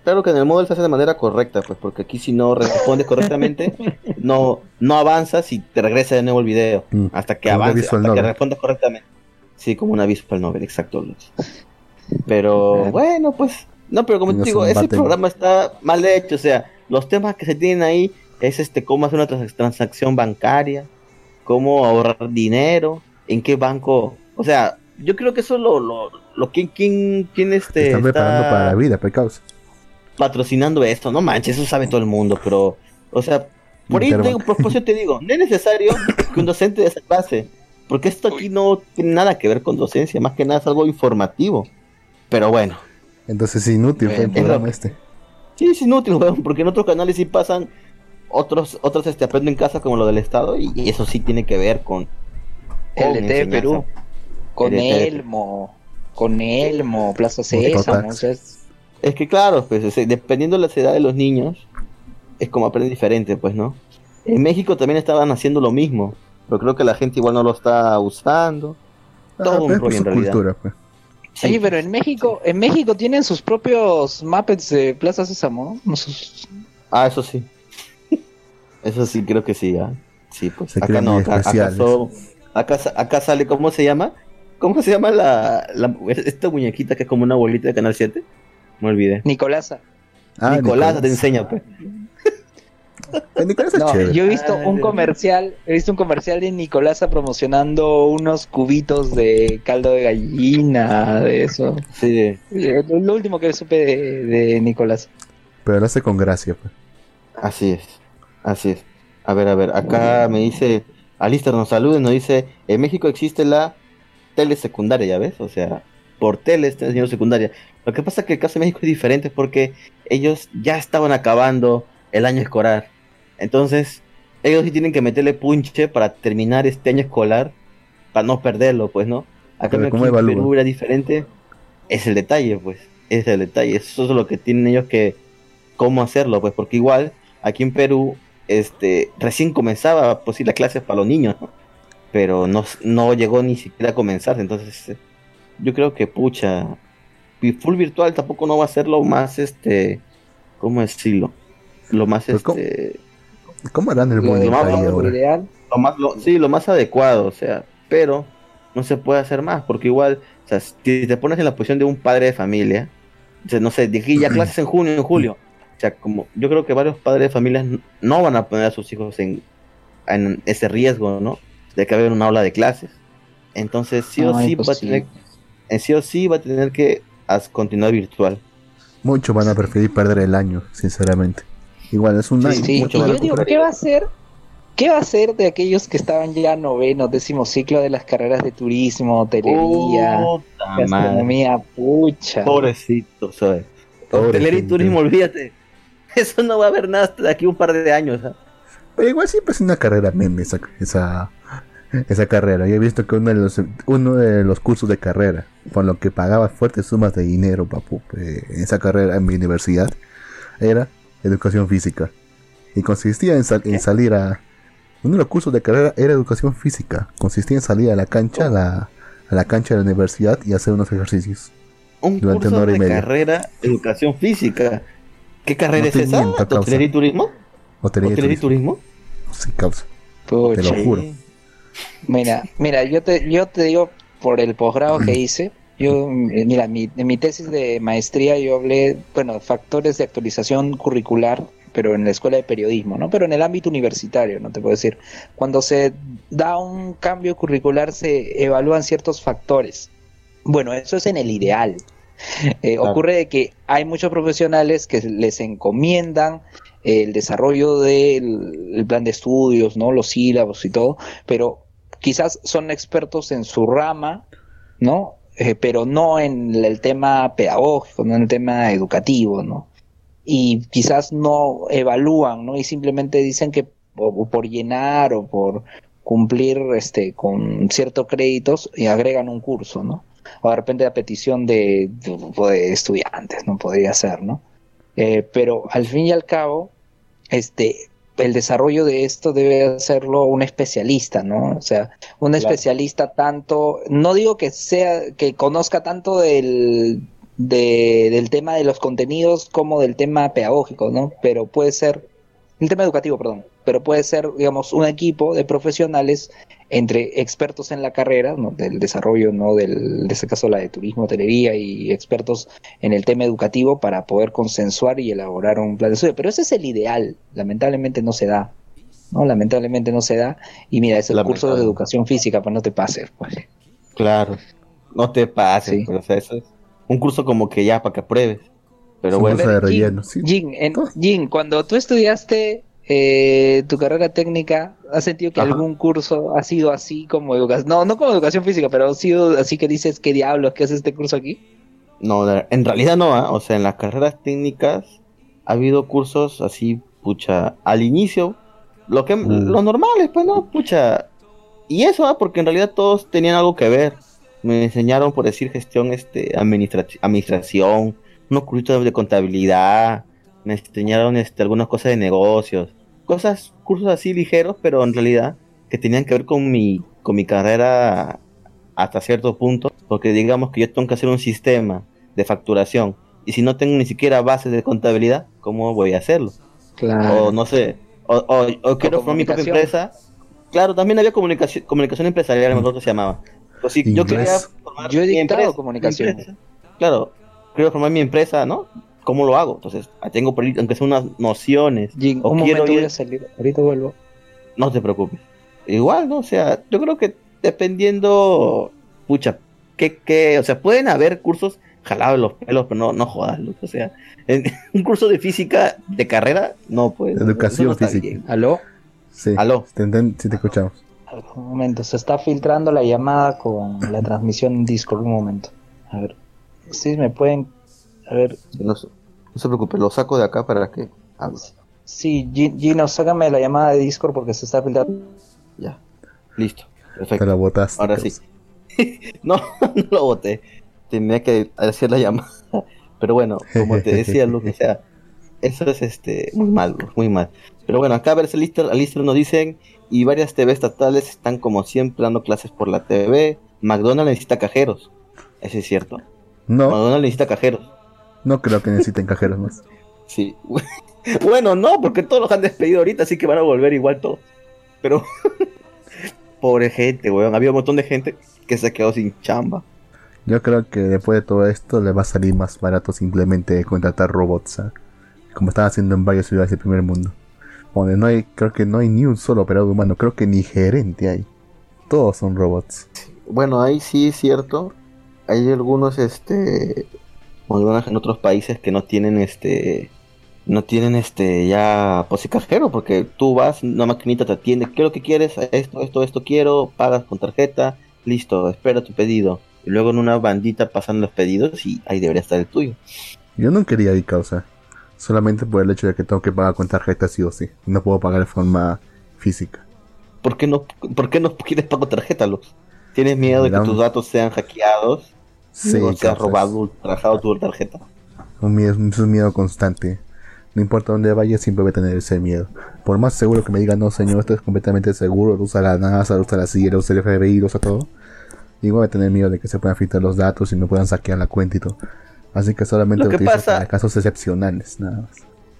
S3: Claro que en el móvil se hace de manera correcta, pues, porque aquí si no respondes correctamente, no, no avanzas y te regresa de nuevo el video.
S2: Mm,
S3: Hasta que avances, hasta que respondas correctamente. Sí, como una visual novel, exacto. Pero bueno, pues, no, pero como te digo, ese programa está mal hecho, o sea, los temas que se tienen ahí es este, cómo hacer una trans- transacción bancaria, cómo ahorrar dinero, en qué banco, o sea, yo creo que eso lo, lo, lo que, quién, quién
S2: Te
S3: este,
S2: están preparando
S3: está-
S2: para la vida, pecados.
S3: patrocinando esto, no manches, eso sabe todo el mundo, pero, o sea, por ahí
S2: Interbank.
S3: te, por por eso te digo, no es necesario que un docente de esa clase, porque esto aquí no tiene nada que ver con docencia, más que nada es algo informativo. Pero bueno,
S2: Entonces es inútil fue el
S1: Bueno,
S2: programa este.
S3: sí es inútil, weón, porque en otros canales sí pasan otros, otros este aprenden en casa como lo del Estado, y, y eso sí tiene que ver con, con
S1: LT de
S3: enseñanza.
S1: Perú, con
S3: LT de
S1: Elmo, con Elmo, Plaza. Sésamo, o sea, es-
S3: Es que claro, pues o sea, dependiendo de la edad de los niños, es como aprenden diferente, pues, ¿no? En México también estaban haciendo lo mismo, pero creo que la gente igual no lo está usando. Todo
S2: Ah,
S3: un
S2: es por
S3: rollo en
S2: su
S3: realidad.
S2: cultura, pues.
S3: Sí,
S1: Oye, pero en México, en México tienen sus propios Muppets de Plaza Sésamo, ¿no? Sus-
S3: Ah, eso sí. Eso sí, creo que sí, ¿ah? Sí, pues
S2: Se
S3: acá no, acá, acá,
S2: especiales.
S3: so- acá, sa- acá sale, ¿cómo se llama? ¿Cómo se llama la, la- esta muñequita que es como una bolita de Canal 7? Me olvidé.
S1: Nicolasa.
S2: Ah,
S3: Nicolás te enseña, pues.
S2: Nicolás es
S1: No,
S2: chévere.
S1: yo he visto
S3: Ah,
S1: un comercial, he visto un comercial de Nicolasa promocionando unos cubitos de caldo de gallina, de eso.
S3: Sí.
S1: Lo, lo último que supe de, de Nicolás.
S2: Pero lo hace con gracia, pues.
S3: Así es, así es. A ver, a ver, acá me dice, Alistair nos saluda y nos dice, en México existe la tele secundaria, ¿ya ves? O sea, por tele está enseñando secundaria. Lo que pasa es que el caso de México es diferente porque ellos ya estaban acabando el año escolar. Entonces, ellos sí tienen que meterle punche para terminar este año escolar, para no perderlo, pues, ¿no? Acá en. Perú era diferente. Es el detalle, pues. Es el detalle. Eso es lo que tienen ellos que cómo hacerlo, pues, porque igual aquí en Perú, este, recién comenzaba, pues sí, las clases para los niños, ¿no? Pero no, no llegó ni siquiera a comenzar, entonces eh, yo creo que, pucha, full virtual tampoco no va a ser lo más, este, ¿cómo decirlo? Lo más,
S2: ¿cómo?
S3: este,
S2: ¿Cómo harán el
S1: Lo
S3: más
S2: ahí
S3: vamos,
S2: ahora?
S1: ideal.
S3: lo más, lo- sí, lo más adecuado, o sea, pero no se puede hacer más, porque igual, o sea, si te pones en la posición de un padre de familia, o sea, no sé, aquí ya clases en junio, en julio, o sea, como yo creo que varios padres de familias no van a poner a sus hijos en, en ese riesgo, ¿no? De que haya una aula de clases. Entonces, sí o
S1: No,
S3: sí va a tener, en sí o sí va a tener que continuar virtual.
S2: Muchos van a preferir perder el año, sinceramente. Igual es un
S3: Sí,
S2: año.
S1: Sí,
S3: mucho
S1: y
S3: van a
S1: yo digo. ¿qué va a hacer? ¿Qué va a hacer de aquellos que estaban ya noveno, décimo ciclo de las carreras de turismo, hotelería, gastronomía, pucha?
S3: Pobrecito, ¿sabes? Hotelería y turismo, olvídate. Eso no va a haber nada hasta de aquí un par de años. ¿ah?
S2: Pero igual siempre es una carrera meme esa, esa, esa carrera. Yo he visto que uno de los uno de los cursos de carrera, por lo que pagaba fuertes sumas de dinero, papu, eh, en esa carrera en mi universidad, era educación física. Y consistía en, sal- en salir a... Uno de los cursos de carrera era educación física. Consistía en salir a la cancha, a la, a la cancha de la universidad y hacer unos ejercicios.
S3: Un
S2: Durante
S3: curso
S2: una hora y
S3: de
S2: media.
S3: carrera, educación física. ¿Qué carrera
S2: No
S3: es esa? ¿Hotelería y turismo?
S2: Hotelería y
S3: ¿Hotelería y
S2: turismo.
S3: turismo?
S2: Sí, causa.
S1: Pucha.
S2: Te lo juro.
S1: Mira, mira, yo te, yo te digo por el posgrado que hice, yo, eh, mira, mi, en mi tesis de maestría yo hablé, bueno, factores de actualización curricular, pero en la escuela de periodismo, ¿no? Pero en el ámbito universitario, ¿no? Te puedo decir, cuando se da un cambio curricular se evalúan ciertos factores. Bueno, eso es en el ideal. Eh,
S3: Claro.
S1: Ocurre de que hay muchos profesionales que les encomiendan el desarrollo del el plan de estudios, ¿no? Los sílabos y todo, pero quizás son expertos en su rama, ¿no? Eh, pero no en el tema pedagógico, no en el tema educativo, ¿no? Y quizás no evalúan, ¿no? Y simplemente dicen que por llenar o por cumplir este con ciertos créditos y agregan un curso, ¿no? O de repente a petición de estudiantes, ¿no? Podría ser, ¿no? Eh, pero al fin y al cabo, este, el desarrollo de esto debe hacerlo un especialista, ¿no? O sea, un
S3: Claro.
S1: especialista tanto, no digo que sea, que conozca tanto del, de- del tema de los contenidos como del tema pedagógico, ¿no? Pero puede ser, el tema educativo, perdón, pero puede ser, digamos, un equipo de profesionales entre expertos en la carrera, ¿no? del desarrollo, ¿no? Del, en este caso la de turismo, hotelería y expertos en el tema educativo para poder consensuar y elaborar un plan de estudio. Pero ese es el ideal, lamentablemente no se da. ¿no? Lamentablemente no se da. Y mira, es el curso de educación física, pues no te pases. Pues.
S3: Claro. No te pases,
S1: Sí.
S3: pero, o sea, eso es un curso como que ya para que apruebes. Pero bueno,
S2: curso de
S1: Jin,
S2: relleno, sí.
S1: Jin, en-
S2: Todo.
S1: Jin, cuando tú estudiaste eh, tu carrera técnica, ¿has sentido que
S3: Ajá.
S1: algún curso ha sido así como educación? No, no como educación física, pero ha sido así que dices, ¿qué diablos? ¿Qué hace este curso aquí?
S3: no, en realidad no, ¿ah? o sea, en las carreras técnicas ha habido cursos así, pucha, al inicio, lo que
S2: Mm.
S3: lo normal es, pues, no, pucha. Y eso, ¿ah? porque en realidad todos tenían algo que ver. Me enseñaron, por decir, gestión, este, administra- administración, unos cursos de contabilidad, me enseñaron, este, algunas cosas de negocios, cosas, cursos así ligeros, pero en realidad que tenían que ver con mi, con mi carrera hasta cierto punto, porque digamos que yo tengo que hacer un sistema de facturación y si no tengo ni siquiera bases de contabilidad, ¿cómo voy a hacerlo? O no sé, o, o- o quiero formar mi propia empresa. Claro, también había comunicación, comunicación empresarial, acuerdo que se llamaba. Pues si yo quería formar
S1: Yo he
S3: mi empresa,
S1: comunicación.
S3: mi empresa, claro, quiero formar mi empresa, ¿no? ¿Cómo lo hago? Entonces, tengo aunque sea unas nociones.
S1: Jin,
S3: o
S1: un
S3: quiero
S1: momento voy
S3: ir-
S1: a salir, ahorita vuelvo.
S3: no te preocupes. Igual, ¿no? O sea, yo creo que dependiendo, pucha, que, que, o sea, pueden haber cursos jalados los pelos, pero no, no jodas, O sea, en- un curso de física de carrera, no, pues.
S2: Educación
S3: no
S2: física.
S3: bien.
S1: ¿Aló?
S2: Sí,
S3: Aló.
S2: te sí te escuchamos.
S1: Un momento, se está filtrando la llamada con la transmisión en Discord. Un momento. A ver. ¿Ustedes me pueden. A ver.
S3: No, no se preocupe, lo saco de acá para que hable.
S1: Sí, Gi- Gino, sácame la llamada de Discord porque se está filtrando.
S3: Ya. Listo.
S2: Te
S3: Perfecto.
S2: la botaste.
S3: Ahora sí. No, no lo boté. Tenía que hacer la llamada. Pero bueno, como te decía, Luke, o sea, eso es este muy mal, muy mal. Pero bueno, acá a ver, Alistair, Alistair nos dicen, y varias TV estatales están como siempre dando clases por la TV. McDonald's necesita cajeros. Eso es cierto.
S2: No,
S3: McDonald's necesita cajeros.
S2: No creo que necesiten cajeros más.
S3: Sí. bueno, no, porque todos los han despedido ahorita, así que van a volver igual todos. Pero, pobre gente, weón. Había un montón de gente que se quedó sin chamba.
S2: Yo creo que después de todo esto le va a salir más barato simplemente contratar robots, ¿ah? como están haciendo en varias ciudades del primer mundo. Donde no hay, creo que no hay ni un solo operador humano, creo que ni gerente hay. Todos son robots.
S3: Bueno, ahí sí es cierto. Hay algunos, este, algunas en otros países que no tienen, este, no tienen, este, ya pues cajero, porque tú vas, una maquinita te atiende, ¿qué es lo que quieres? Esto, esto, esto quiero, pagas con tarjeta, listo, espera tu pedido. Y luego en una bandita pasan los pedidos y ahí debería estar el tuyo.
S2: Yo no quería ir causa. Solamente por el hecho de que tengo que pagar con tarjeta sí o sí. No puedo pagar de forma física.
S3: ¿Por qué no, por qué no quieres pago tarjeta, Luz? ¿Tienes miedo de que tus datos sean hackeados?
S2: Sí,
S3: o seas
S2: causa,
S3: robado, ultrajado tu tarjeta.
S2: Un miedo, es un miedo constante. No importa dónde vaya, siempre voy a tener ese miedo. Por más seguro que me digan, no señor, esto es completamente seguro, lo usa la NASA, lo usa la CIA, lo usa el FBI, lo usa todo. igual voy a tener miedo de que se puedan filtrar los datos y me puedan saquear la cuenta y todo. Así que solamente
S3: Lo
S2: lo
S3: que
S2: utilizo
S3: pasa-
S2: para casos excepcionales, nada más.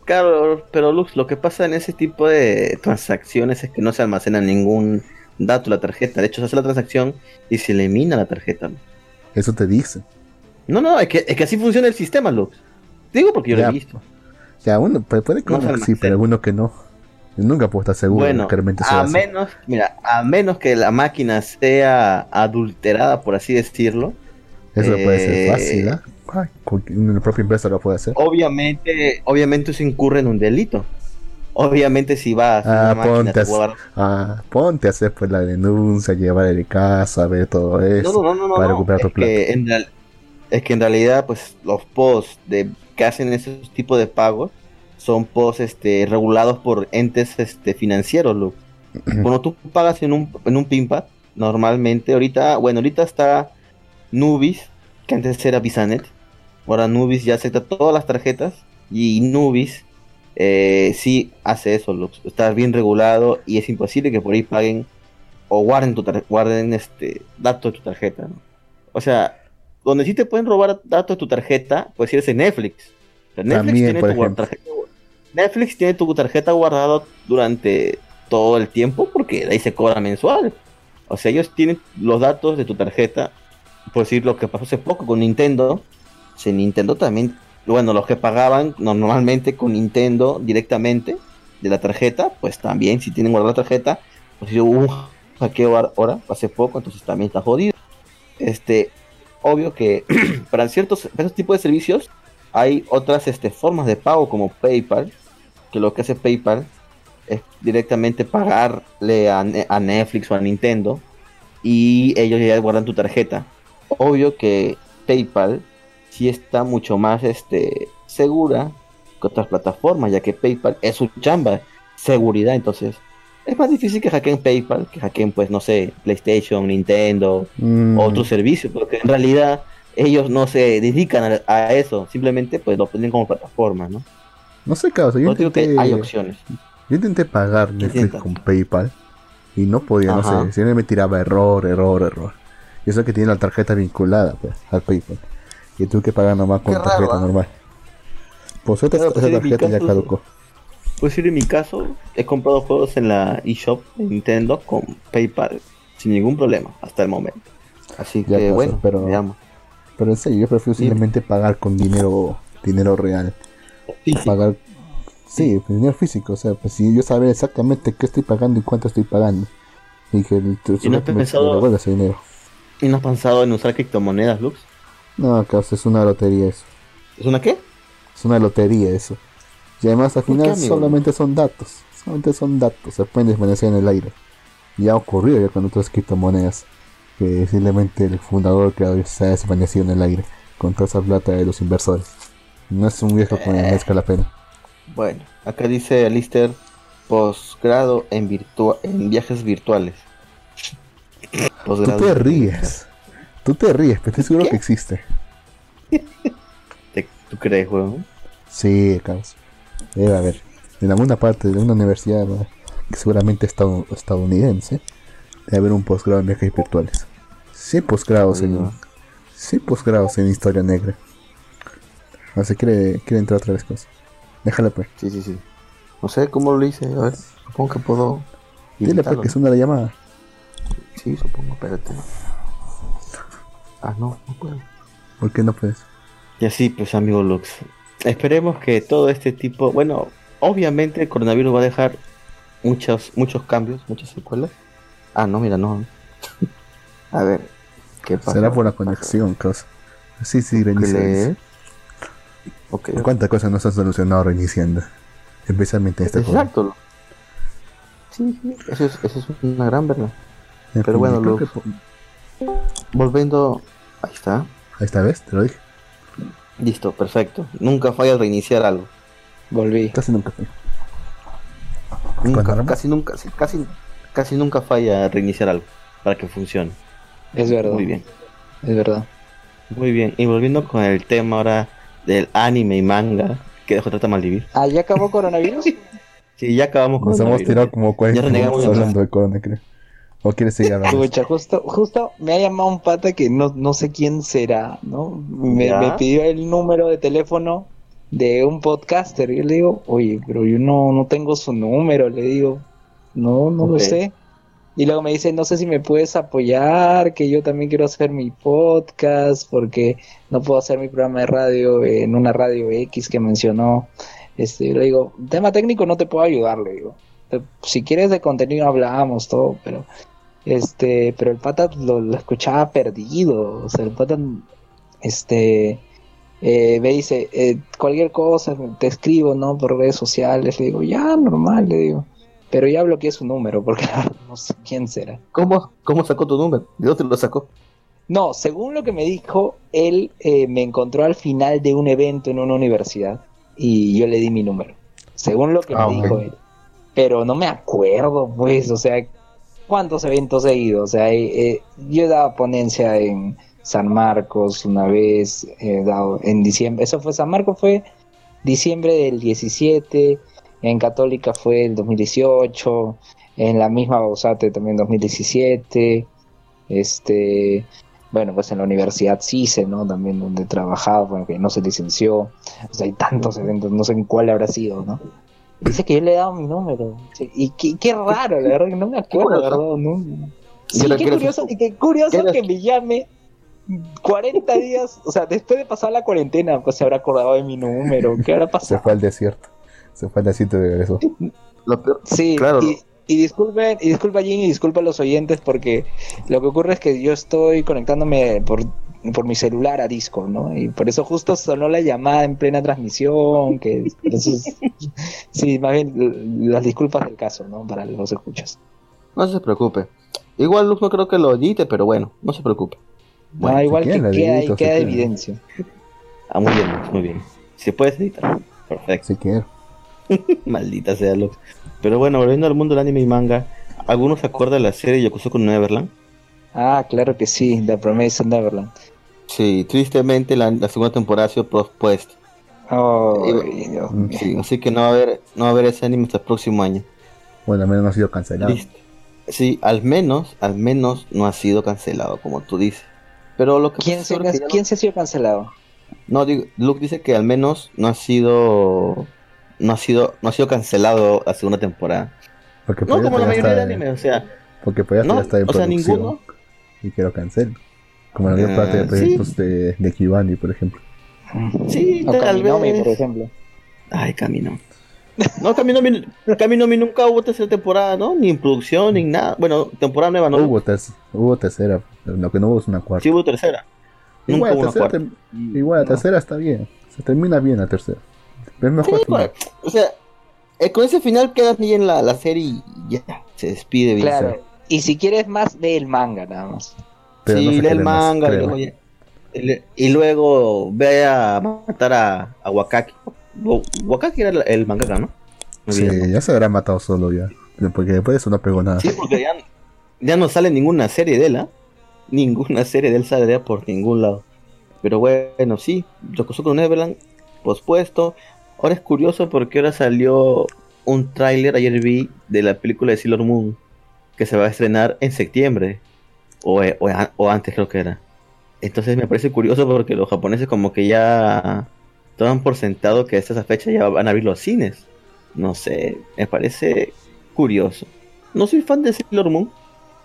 S3: Claro, pero Lux, lo que pasa en ese tipo de transacciones es que no se almacena ningún dato la tarjeta. De hecho, se hace la transacción y se elimina la tarjeta. Lux.
S2: Eso te dice.
S3: No, no, es que, es que así funciona el sistema, Lux. Digo porque yo lo he visto.
S2: Ya, uno puede, puede que
S3: No
S2: uno sí, pero uno que no. Nunca puedo estar seguro de
S3: Bueno,
S2: que realmente sea
S3: a
S2: así.
S3: menos, mira, a menos que la máquina sea adulterada, por así decirlo,
S2: Eso puede ser
S3: eh,
S2: fácil, ¿ah? Ay, la propia empresa lo puede hacer.
S3: obviamente, obviamente se incurre en un delito. Obviamente si vas a
S2: Ah,
S3: una
S2: ponte
S3: te
S2: a- Ah, ponte a hacer pues la denuncia, llevar el caso, a ver todo eso.
S3: No, no, no, no,
S2: para
S3: no,
S2: recuperar tu
S3: es que en real- es que en realidad, pues, los posts de que hacen esos tipos de pagos son posts este, regulados por entes este, financieros, Lu. Cuando tú pagas en un, en un PINPAD, normalmente, ahorita, bueno, ahorita está Nubis, que antes era Bisanet. Ahora Nubis ya acepta todas las tarjetas y Nubis eh, sí hace eso, Lu. Está bien regulado y es imposible que por ahí paguen o guarden tu guarden este datos de tu tarjeta, ¿no? O sea, donde sí te pueden robar datos de tu tarjeta, pues si eres en Netflix. O sea, Netflix,
S2: También,
S3: tiene tu tarjeta, Netflix tiene tu tarjeta guardada durante todo el tiempo porque de ahí se cobra mensual. O sea, ellos tienen los datos de tu tarjeta. Por decir lo que pasó hace poco con Nintendo. Si Nintendo también, bueno, los que pagaban normalmente con Nintendo directamente de la tarjeta, pues también si tienen guardada la tarjeta, pues si hubo un hackeo ahora, hace poco, entonces también está jodido. Este, obvio que para ciertos, para tipos de servicios hay otras este, formas de pago como PayPal, que lo que hace PayPal es directamente pagarle a, a Netflix o a Nintendo y ellos ya guardan tu tarjeta. Obvio que PayPal sí está mucho más este, segura que otras plataformas, ya que PayPal es su chamba, seguridad, entonces es más difícil que hackeen PayPal, que hackeen pues no sé, PlayStation, Nintendo,
S2: Mm,
S3: otro servicio, porque en realidad ellos no se dedican a, a eso, simplemente pues lo ponen como plataforma, ¿no?
S2: No sé, causa. Yo
S3: digo que hay opciones.
S2: yo intenté pagar Netflix con PayPal y no podía, no sé. Siempre me tiraba error, error, error. Y eso que tiene la tarjeta vinculada pues, al PayPal. Y tuve que pagar nomás con
S3: Qué
S2: tarjeta
S3: ¿ah?
S2: normal. Por suerte esa
S3: pues,
S2: tarjeta ya caducó.
S3: Pues decir, en mi caso, he comprado juegos en la eShop de Nintendo con PayPal sin ningún problema hasta el momento. Así
S2: Ya
S3: que
S2: pasó,
S3: bueno,
S2: pero-
S3: veamos.
S2: Pero en serio, yo prefiero simplemente pagar con dinero dinero real.
S3: Sí, sí.
S2: Pagar, sí, pues, dinero físico. O sea, pues si yo saber exactamente qué estoy pagando y cuánto estoy pagando. Y que el
S3: ¿Y no has
S2: me-
S3: pensado-
S2: ese dinero.
S3: ¿Y no has pensado en usar criptomonedas, Lux?
S2: No, causa, es una lotería eso.
S3: ¿Es una qué?
S2: Es una lotería eso. Y además al
S3: ¿Por qué,
S2: final solamente son datos. Solamente son datos. Se pueden desvanecer en el aire. Ya ha ocurrido ya con otras criptomonedas. Que simplemente el fundador creador se ha desvanecido en el aire. Con toda esa plata de los inversores. No es un que
S3: Eh.
S2: merezca la pena.
S3: Bueno, acá dice Alister posgrado en virtua en viajes virtuales.
S2: Tú
S3: Posgrado
S2: te
S3: en-
S2: ríes. Tú te ríes, pero estoy seguro
S3: ¿Qué?
S2: que existe.
S3: ¿Te- ¿Tú crees, weón?
S2: Sí, caos. Debe haber. En alguna parte de una universidad seguramente estad- estadounidense, debe haber un posgrado en viajes virtuales. Sí, posgrados en, sí, posgrados en historia negra. No se quiere, quiere entrar otra vez cosas. Déjala pues.
S3: Sí, sí, sí. No sé cómo lo hice. A ver, supongo que puedo.
S2: Dile pues que suena la llamada.
S3: Sí, supongo, espérate. Ah, no, no puedo.
S2: ¿Por qué no puedes?
S3: Y así, pues, amigo Lux. Esperemos que todo este tipo. Bueno, obviamente el coronavirus va a dejar muchos, muchos cambios, muchas secuelas. Ah, no, mira, no. a ver, ¿qué pasa?
S2: Será por la conexión, causa. Sí, sí,
S3: ¿Qué
S2: reinicia.
S3: lee? Ok,
S2: ¿Cuántas cosas no se han solucionado reiniciando? Especialmente en este juego.
S3: exacto. Sí, sí, eso es, eso es una gran verdad. Pero
S2: fin,
S3: bueno,
S2: que po-
S3: Volviendo. Ahí está.
S2: Ahí está, ¿ves? Te lo dije.
S3: Listo, perfecto. Nunca falla reiniciar algo.
S1: Volví.
S2: Casi nunca Panorama.
S3: casi nunca, casi, casi nunca falla reiniciar algo para que funcione.
S1: Es verdad.
S3: Muy bien,
S1: Es verdad.
S3: muy bien. Y volviendo con el tema ahora del anime y manga que dejó trata Maldivir.
S1: Ah, ¿ya acabó coronavirus?
S3: Sí, ya acabamos con
S2: Nos hemos tirado como 40
S3: Ya renegamos
S2: minutos hablando de Corona, creo. ¿O quieres seguir hablando?
S1: Escucha, justo, justo me ha llamado un pata que no, no sé quién será, ¿no? Me, me pidió el número de teléfono de un podcaster. Y yo le digo, oye, pero yo no, no tengo su número. Le digo, no, no lo sé. Y luego me dice, no sé si me puedes apoyar, que yo también quiero hacer mi podcast, porque no puedo hacer mi programa de radio en una radio X que mencionó. Este, yo le digo, tema técnico no te puedo ayudar, le digo. Si quieres de contenido hablamos todo, pero este, pero el pata lo, lo escuchaba perdido, o sea, el pata este eh, me dice, eh, cualquier cosa te escribo, ¿no? Por redes sociales, le digo, ya, normal, le digo. Pero ya bloqueé su número, porque no sé quién será.
S3: ¿Cómo, ¿Cómo sacó tu número? ¿De dónde lo sacó?
S1: No, según lo que me dijo, él eh, me encontró al final de un evento en una universidad y yo le di mi número. Según lo que
S2: Ah,
S1: me
S2: ok.
S1: dijo él. Pero no me acuerdo, pues, o sea, cuántos eventos he ido. O sea, eh, yo he dado ponencia en San Marcos una vez, he dado en diciembre. Eso fue San Marcos, fue diciembre del 17. En Católica fue el 2018. En la misma Bausate también 2017. Este, bueno, pues en la Universidad CICE, ¿no? También donde he trabajado, bueno, que no se licenció. O sea, hay tantos eventos, no sé en cuál habrá sido, ¿no? Dice que yo le he dado mi número. Sí, Y qué, qué raro, la verdad que no me acuerdo, la verdad, ¿no? Sí, qué curioso, y qué curioso
S3: que
S1: me llame 40 días, o sea, después de pasar la cuarentena, pues se habrá acordado de mi número. ¿Qué habrá
S2: Se
S1: pasado?
S2: fue al desierto. Se fue al desierto de eso.
S3: Lo peor-
S1: Sí,
S3: Claro.
S1: y, y disculpen, y disculpa Jim y disculpa a los oyentes porque lo que ocurre es que yo estoy conectándome por, por mi celular a Discord, ¿no? Y por eso justo sonó la llamada en plena transmisión, que entonces, sí, más bien las disculpas del caso, ¿no? Para los escuchas.
S3: No se preocupe. Igual Luz no creo que lo edite, pero bueno, no se preocupe. Bueno,
S1: Ah, igual
S2: si
S1: que queda,
S2: edito,
S1: evidencia.
S3: Ah, muy bien, muy bien. Si puedes editar. Perfecto.
S2: Si quiero.
S3: Maldita sea Luz. Pero bueno, volviendo al mundo del anime y manga, ¿algunos se acuerdan de la serie Yokosuka no Neverland?
S1: Ah, claro que sí, The Promise of Neverland.
S3: Sí, tristemente la, la segunda temporada ha sido pospuesta.
S1: Oh.
S3: Sí, así que no va a haber, no va a haber ese anime hasta el próximo año.
S2: Bueno, al menos no ha sido cancelado.
S3: Listo. Sí, al menos, al menos no ha sido cancelado, como tú dices. Pero lo que
S1: ¿Quién, se,
S3: es que no-
S1: ¿Quién se ha sido cancelado?
S3: No, digo, Luke dice que al menos no ha sido no ha sido no ha sido cancelado la segunda temporada.
S2: Porque
S3: No,
S2: Proyecto
S3: como la mayoría de
S2: está-
S3: anime, o sea,
S2: Porque Proyecto
S3: No,
S2: está en
S3: o sea,
S2: producción.
S3: ninguno.
S2: Y que lo cancelen. Como la mayor
S3: Ah,
S2: parte de
S3: sí.
S2: proyectos de, de Kibani, por ejemplo.
S3: sí,
S1: O
S3: tal
S1: Kaminomi,
S3: vez.
S1: por ejemplo.
S3: Ay, Camino. No, Kaminomi, Kaminomi nunca hubo tercera temporada, ¿no? Ni en producción, ni nada. Bueno, temporada nueva no.
S2: Hubo, ter- hubo tercera, pero lo que no hubo es una cuarta.
S3: Sí hubo tercera. Nunca
S2: igual,
S3: hubo
S2: la
S3: una
S2: tercera,
S3: cuarta.
S2: tem- igual la
S3: No.
S2: tercera está bien. Se termina bien la tercera. Es mejor
S3: Sí,
S2: final.
S3: pues, o sea, eh, con ese final quedas ahí en la, la serie y ya se despide bien.
S1: Claro. Y si quieres más, ve el manga nada más.
S2: Pero
S3: sí,
S2: no
S3: lee el
S2: más,
S3: manga y luego, ya- y le- y luego ve a matar a, a Wakaki. Wa- Wakaki era el, el mangaka, ¿no? Me
S2: Sí,
S3: olvidé, ¿no?
S2: ya se habrá matado solo ya. Porque después de eso no pegó nada.
S3: Sí, porque ya, ya no sale ninguna serie de él, ¿ah? Ninguna serie de él sale de por ningún lado. Pero bueno, sí, Yokosuka no Neverland, pospuesto. Ahora es curioso porque ahora salió un tráiler, ayer vi, de la película de Sailor Moon, que se va a estrenar en septiembre. O, eh, o, o antes creo que era. Entonces me parece curioso porque los japoneses como que ya toman por sentado que hasta esa fecha ya van a abrir los cines. No sé, me parece curioso. No soy fan de Sailor Moon.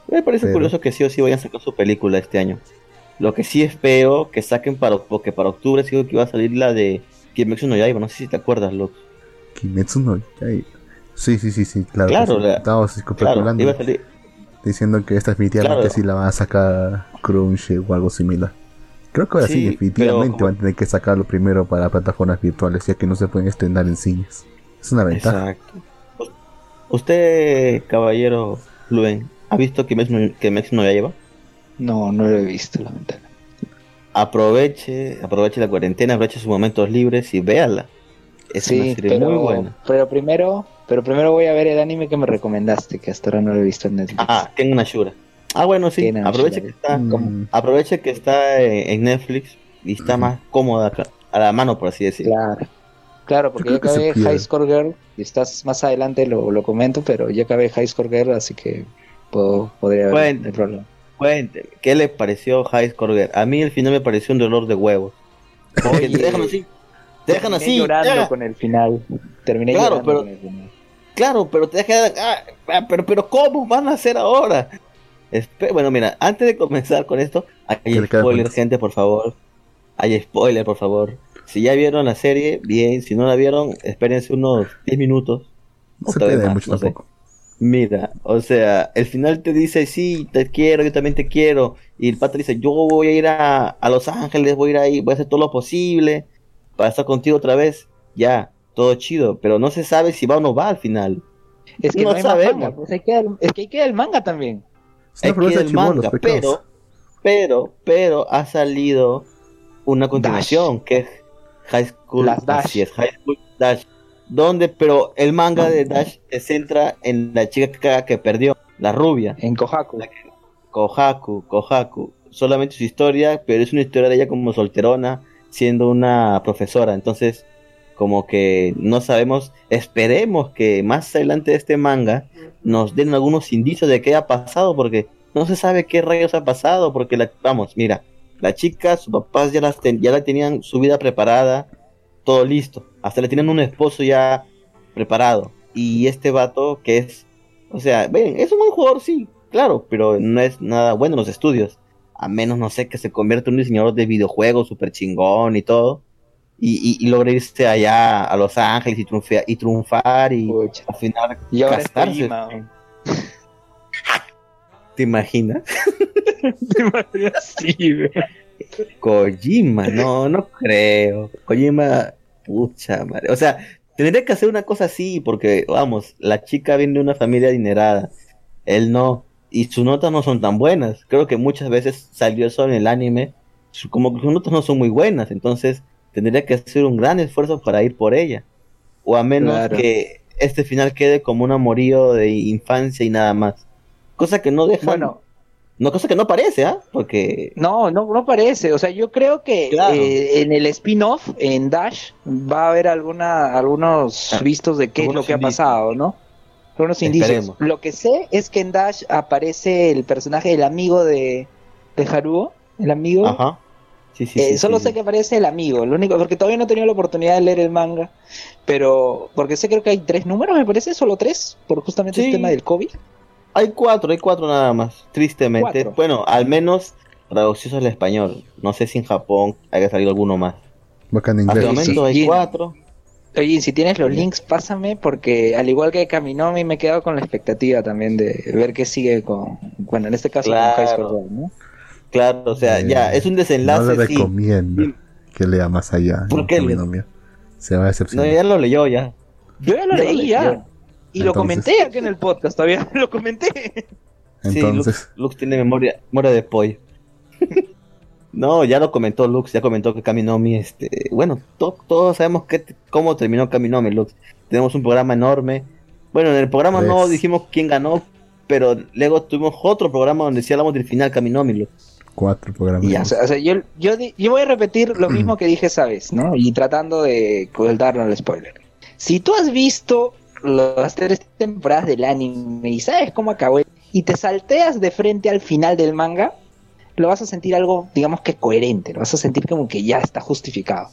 S3: Me parece
S2: Pero-
S3: curioso que sí o sí vayan a sacar su película este año. Lo que sí es feo que saquen para porque para octubre sí que iba a salir la de Kimetsu no Yaiba, no sé si te acuerdas, Luke.
S2: Kimetsu no Yaiba. Sí, sí, sí, sí, claro.
S3: Claro, la-
S2: Estábamos
S3: Claro, iba a salir.
S2: Diciendo que esta definitivamente
S3: Claro.
S2: sí la van a sacar Crunchy o algo similar. Creo que ahora sí,
S3: Sí,
S2: definitivamente
S3: pero-
S2: van a tener que sacarlo primero para plataformas virtuales, ya que no se pueden estrenar en cines. Es una ventaja.
S3: Exacto. Usted, caballero Luen, ¿ha visto Kimetsu no, Kimetsu no Yaiba?
S1: No, no lo he visto, lamentablemente.
S3: Aproveche, aproveche la cuarentena, aproveche sus momentos libres y véala. Es una
S1: Sí,
S3: serie
S1: pero,
S3: muy buena.
S1: pero primero, pero primero voy a ver el anime que me recomendaste, que hasta ahora no lo he visto en Netflix.
S3: Ah, tengo una Shura. Ah, bueno, sí.
S1: Tiene una
S3: Aproveche
S1: Shura.
S3: que está,
S2: Mm,
S3: aproveche que está en, Netflix y está más cómoda acá, a la mano, por así decirlo.
S1: Claro. Claro, porque
S2: Yo se
S1: acabé. High Score Girl y estás más adelante lo, lo comento, pero ya acabé High Score Girl, así que po- podría haber el problema.
S3: Cuénteme, ¿qué le pareció High Score Girl? A mí el final me pareció un dolor de huevos. Porque te dejan así. Te dejan
S1: Terminé
S3: así.
S1: llorando
S3: ya.
S1: con el final. Terminé
S3: Claro,
S1: llorando
S3: pero-
S1: con el final.
S3: Claro, pero te dejan. ah, ah, pero, pero ¿cómo van a hacer ahora? Espe- bueno, mira, antes de comenzar con esto, hay spoiler,
S2: cuentas.
S3: gente, por favor. Hay spoiler, por favor. Si ya vieron la serie, bien. Si no la vieron, espérense unos 10 minutos.
S2: No se
S3: más,
S2: mucho
S3: no sé.
S2: tampoco.
S3: Mira, o sea, el final te dice, sí, te quiero, yo también te quiero. Y el pata dice, yo voy a ir a, a Los Ángeles, voy a ir ahí, voy a hacer todo lo posible para estar contigo otra vez. Ya, todo chido, pero no se sabe si va o no va al final.
S1: Es que
S3: no
S1: no, hay
S3: sabemos.
S1: manga, pues queda el- es que ahí queda el manga también.
S3: Hay que
S2: chibolos,
S3: manga, pero, pero, pero ha salido una continuación que es High School
S1: Las Dash.
S3: así es, High School Dash. Donde, pero el manga de Dash se centra en la chica que, que perdió, la rubia.
S1: En Kohaku.
S3: Kohaku, Kohaku, solamente su historia, pero es una historia de ella como solterona, siendo una profesora. Entonces, como que no sabemos, esperemos que más adelante de este manga nos den algunos indicios de qué ha pasado, porque no se sabe qué rayos ha pasado, porque la, vamos, mira, la chica, sus papás ya, la tenían su vida preparada, todo listo, hasta le tienen un esposo ya preparado. Y este vato que es, o sea, ven, es un buen jugador, sí, claro, pero no es nada bueno en los estudios. A menos, no sé, que se convierta en un diseñador de videojuegos súper chingón y todo. Y, y, y logre irse allá a Los Ángeles y, triunfar y
S1: Pucha.
S3: al final
S1: Y ahora
S3: casarse.
S1: Kojima, weón.
S3: ¿Te imaginas?
S1: sí, weón.
S3: Kojima, no, no creo. Kojima, pucha madre. O sea, tendría que hacer una cosa así, porque, vamos, la chica viene de una familia adinerada. Él no. Y sus notas no son tan buenas. Creo que muchas veces salió eso en el anime. Como que sus notas no son muy buenas. Entonces, tendría que hacer un gran esfuerzo para ir por ella. O a menos
S1: Claro.
S3: que este final quede como un amorío de infancia y nada más. Cosa que no deja.
S1: Bueno,
S3: No, cosa que no parece, ¿ah? Porque.
S1: no, no, no parece. O sea, yo creo que
S3: Claro.
S1: eh, en el spin-off, en Dash, va a haber alguna, algunos
S3: Ah,
S1: vistos de qué es lo que ha pasado, ¿no? Algunos indicios.
S3: Esperemos.
S1: Lo que sé es que en Dash aparece el personaje, el amigo de, de Haruo, el amigo.
S3: Ajá. Sí, sí,
S1: Eh,
S3: sí,
S1: solo
S3: sí,
S1: sé que aparece el amigo, lo único, porque todavía no he tenido la oportunidad de leer el manga, pero porque sé creo que hay tres números, me parece, solo tres, por justamente
S3: Sí.
S1: el tema del COVID.
S3: Hay cuatro, hay cuatro nada más, tristemente.
S1: Cuatro.
S3: Bueno, al menos traducidos al español. No sé si en Japón haya salido alguno más.
S2: Bacán en
S3: Hasta el
S2: inglés.
S1: sí,
S3: momento hay cuatro.
S1: Oye, y si tienes los links, pásame, porque al igual que Kaminomi, me he quedado con la expectativa también de ver qué sigue con, bueno, en este caso
S3: Claro.
S1: con High School ¿no?
S3: Claro, o sea,
S2: Eh,
S3: ya, es un
S2: No
S3: desenlace,
S2: le
S3: sí.
S2: recomiendo
S3: Sí.
S2: que lea más allá.
S3: ¿Por qué?
S2: Polynomial. Se va a
S3: No,
S2: decepcionar.
S3: ya lo leyó ya.
S1: Yo ya lo
S3: Ya
S1: leí ya, y lo comenté aquí en el podcast, todavía lo comenté.
S3: Sí,
S2: Entonces,
S3: Lux, Lux tiene memoria, memoria de pollo. no, ya lo comentó Lux, ya comentó que Kaminomi, este, bueno, to- todos sabemos que, cómo terminó Kaminomi, Lux. Tenemos un programa enorme. Bueno, en el programa no dijimos quién ganó, pero luego tuvimos otro programa donde sí hablamos del final Kaminomi, Lux.
S2: Cuatro programas.
S1: Ya, o sea, yo, yo, di- yo voy a repetir lo mismo que dije esa vez, ¿no? Y tratando de darnos el spoiler. Si tú has visto las tres temporadas del anime y sabes cómo acabó y te salteas de frente al final del manga, lo vas a sentir algo, digamos que coherente, lo vas a sentir como que ya está justificado.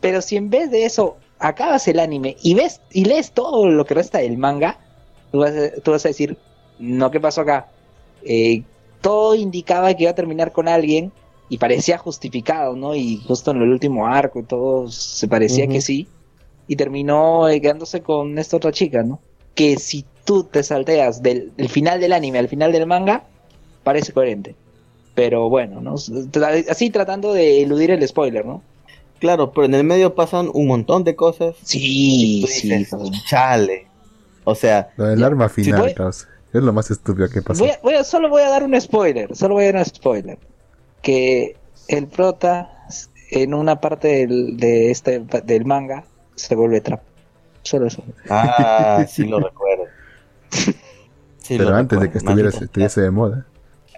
S1: Pero si en vez de eso acabas el anime y ves y lees todo lo que resta del manga, tú vas a, tú vas a decir, no, ¿qué pasó acá? Eh, todo indicaba que iba a terminar con alguien y parecía justificado, ¿no? Y justo en el último arco y todo se parecía que sí. Y terminó eh, quedándose con esta otra chica, ¿no? Que si tú te salteas del, del final del anime al final del manga, parece coherente. Pero bueno, ¿no? Así tratando de eludir el spoiler, ¿no?
S3: Claro, pero en el medio pasan un montón de cosas.
S1: Sí, sí.
S3: chale. O sea,
S2: Lo del arma
S1: si
S2: final, causa. Es lo más estúpido que pasó.
S1: Voy a- voy a- solo voy a dar un spoiler, solo voy a dar un spoiler. Que el prota en una parte del, de este, del manga se vuelve trap. Solo eso.
S3: ah, sí lo recuerdo. Sí
S2: Pero
S3: lo
S2: antes de que estuviera,
S3: maldita
S2: estuviese de moda.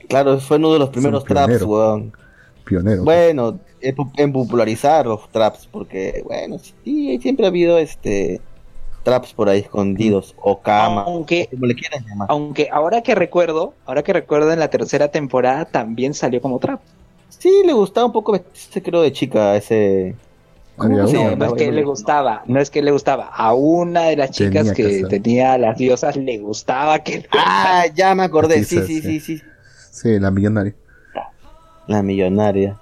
S3: Claro, fue uno de los primeros traps,
S2: pionero.
S3: weón.
S2: Pionero.
S3: Bueno, en, pu- en popularizar los traps, porque, bueno, sí, siempre ha habido este traps por ahí escondidos o camas,
S1: Aunque,
S3: como le quieran llamar.
S1: aunque ahora que recuerdo, ahora que recuerdo en la tercera temporada también salió como trap.
S3: Sí, le gustaba un poco vestirse, creo, de chica a ese.
S2: Había
S3: ¿Cómo se
S1: No, es que le gustaba, no es que le gustaba. A una de las
S2: Tenía
S1: chicas
S2: que
S1: tenía las diosas le gustaba que
S3: Ah, ya me acordé. Sí, sí.
S2: sí,
S3: sí. Sí,
S2: la millonaria.
S3: La millonaria.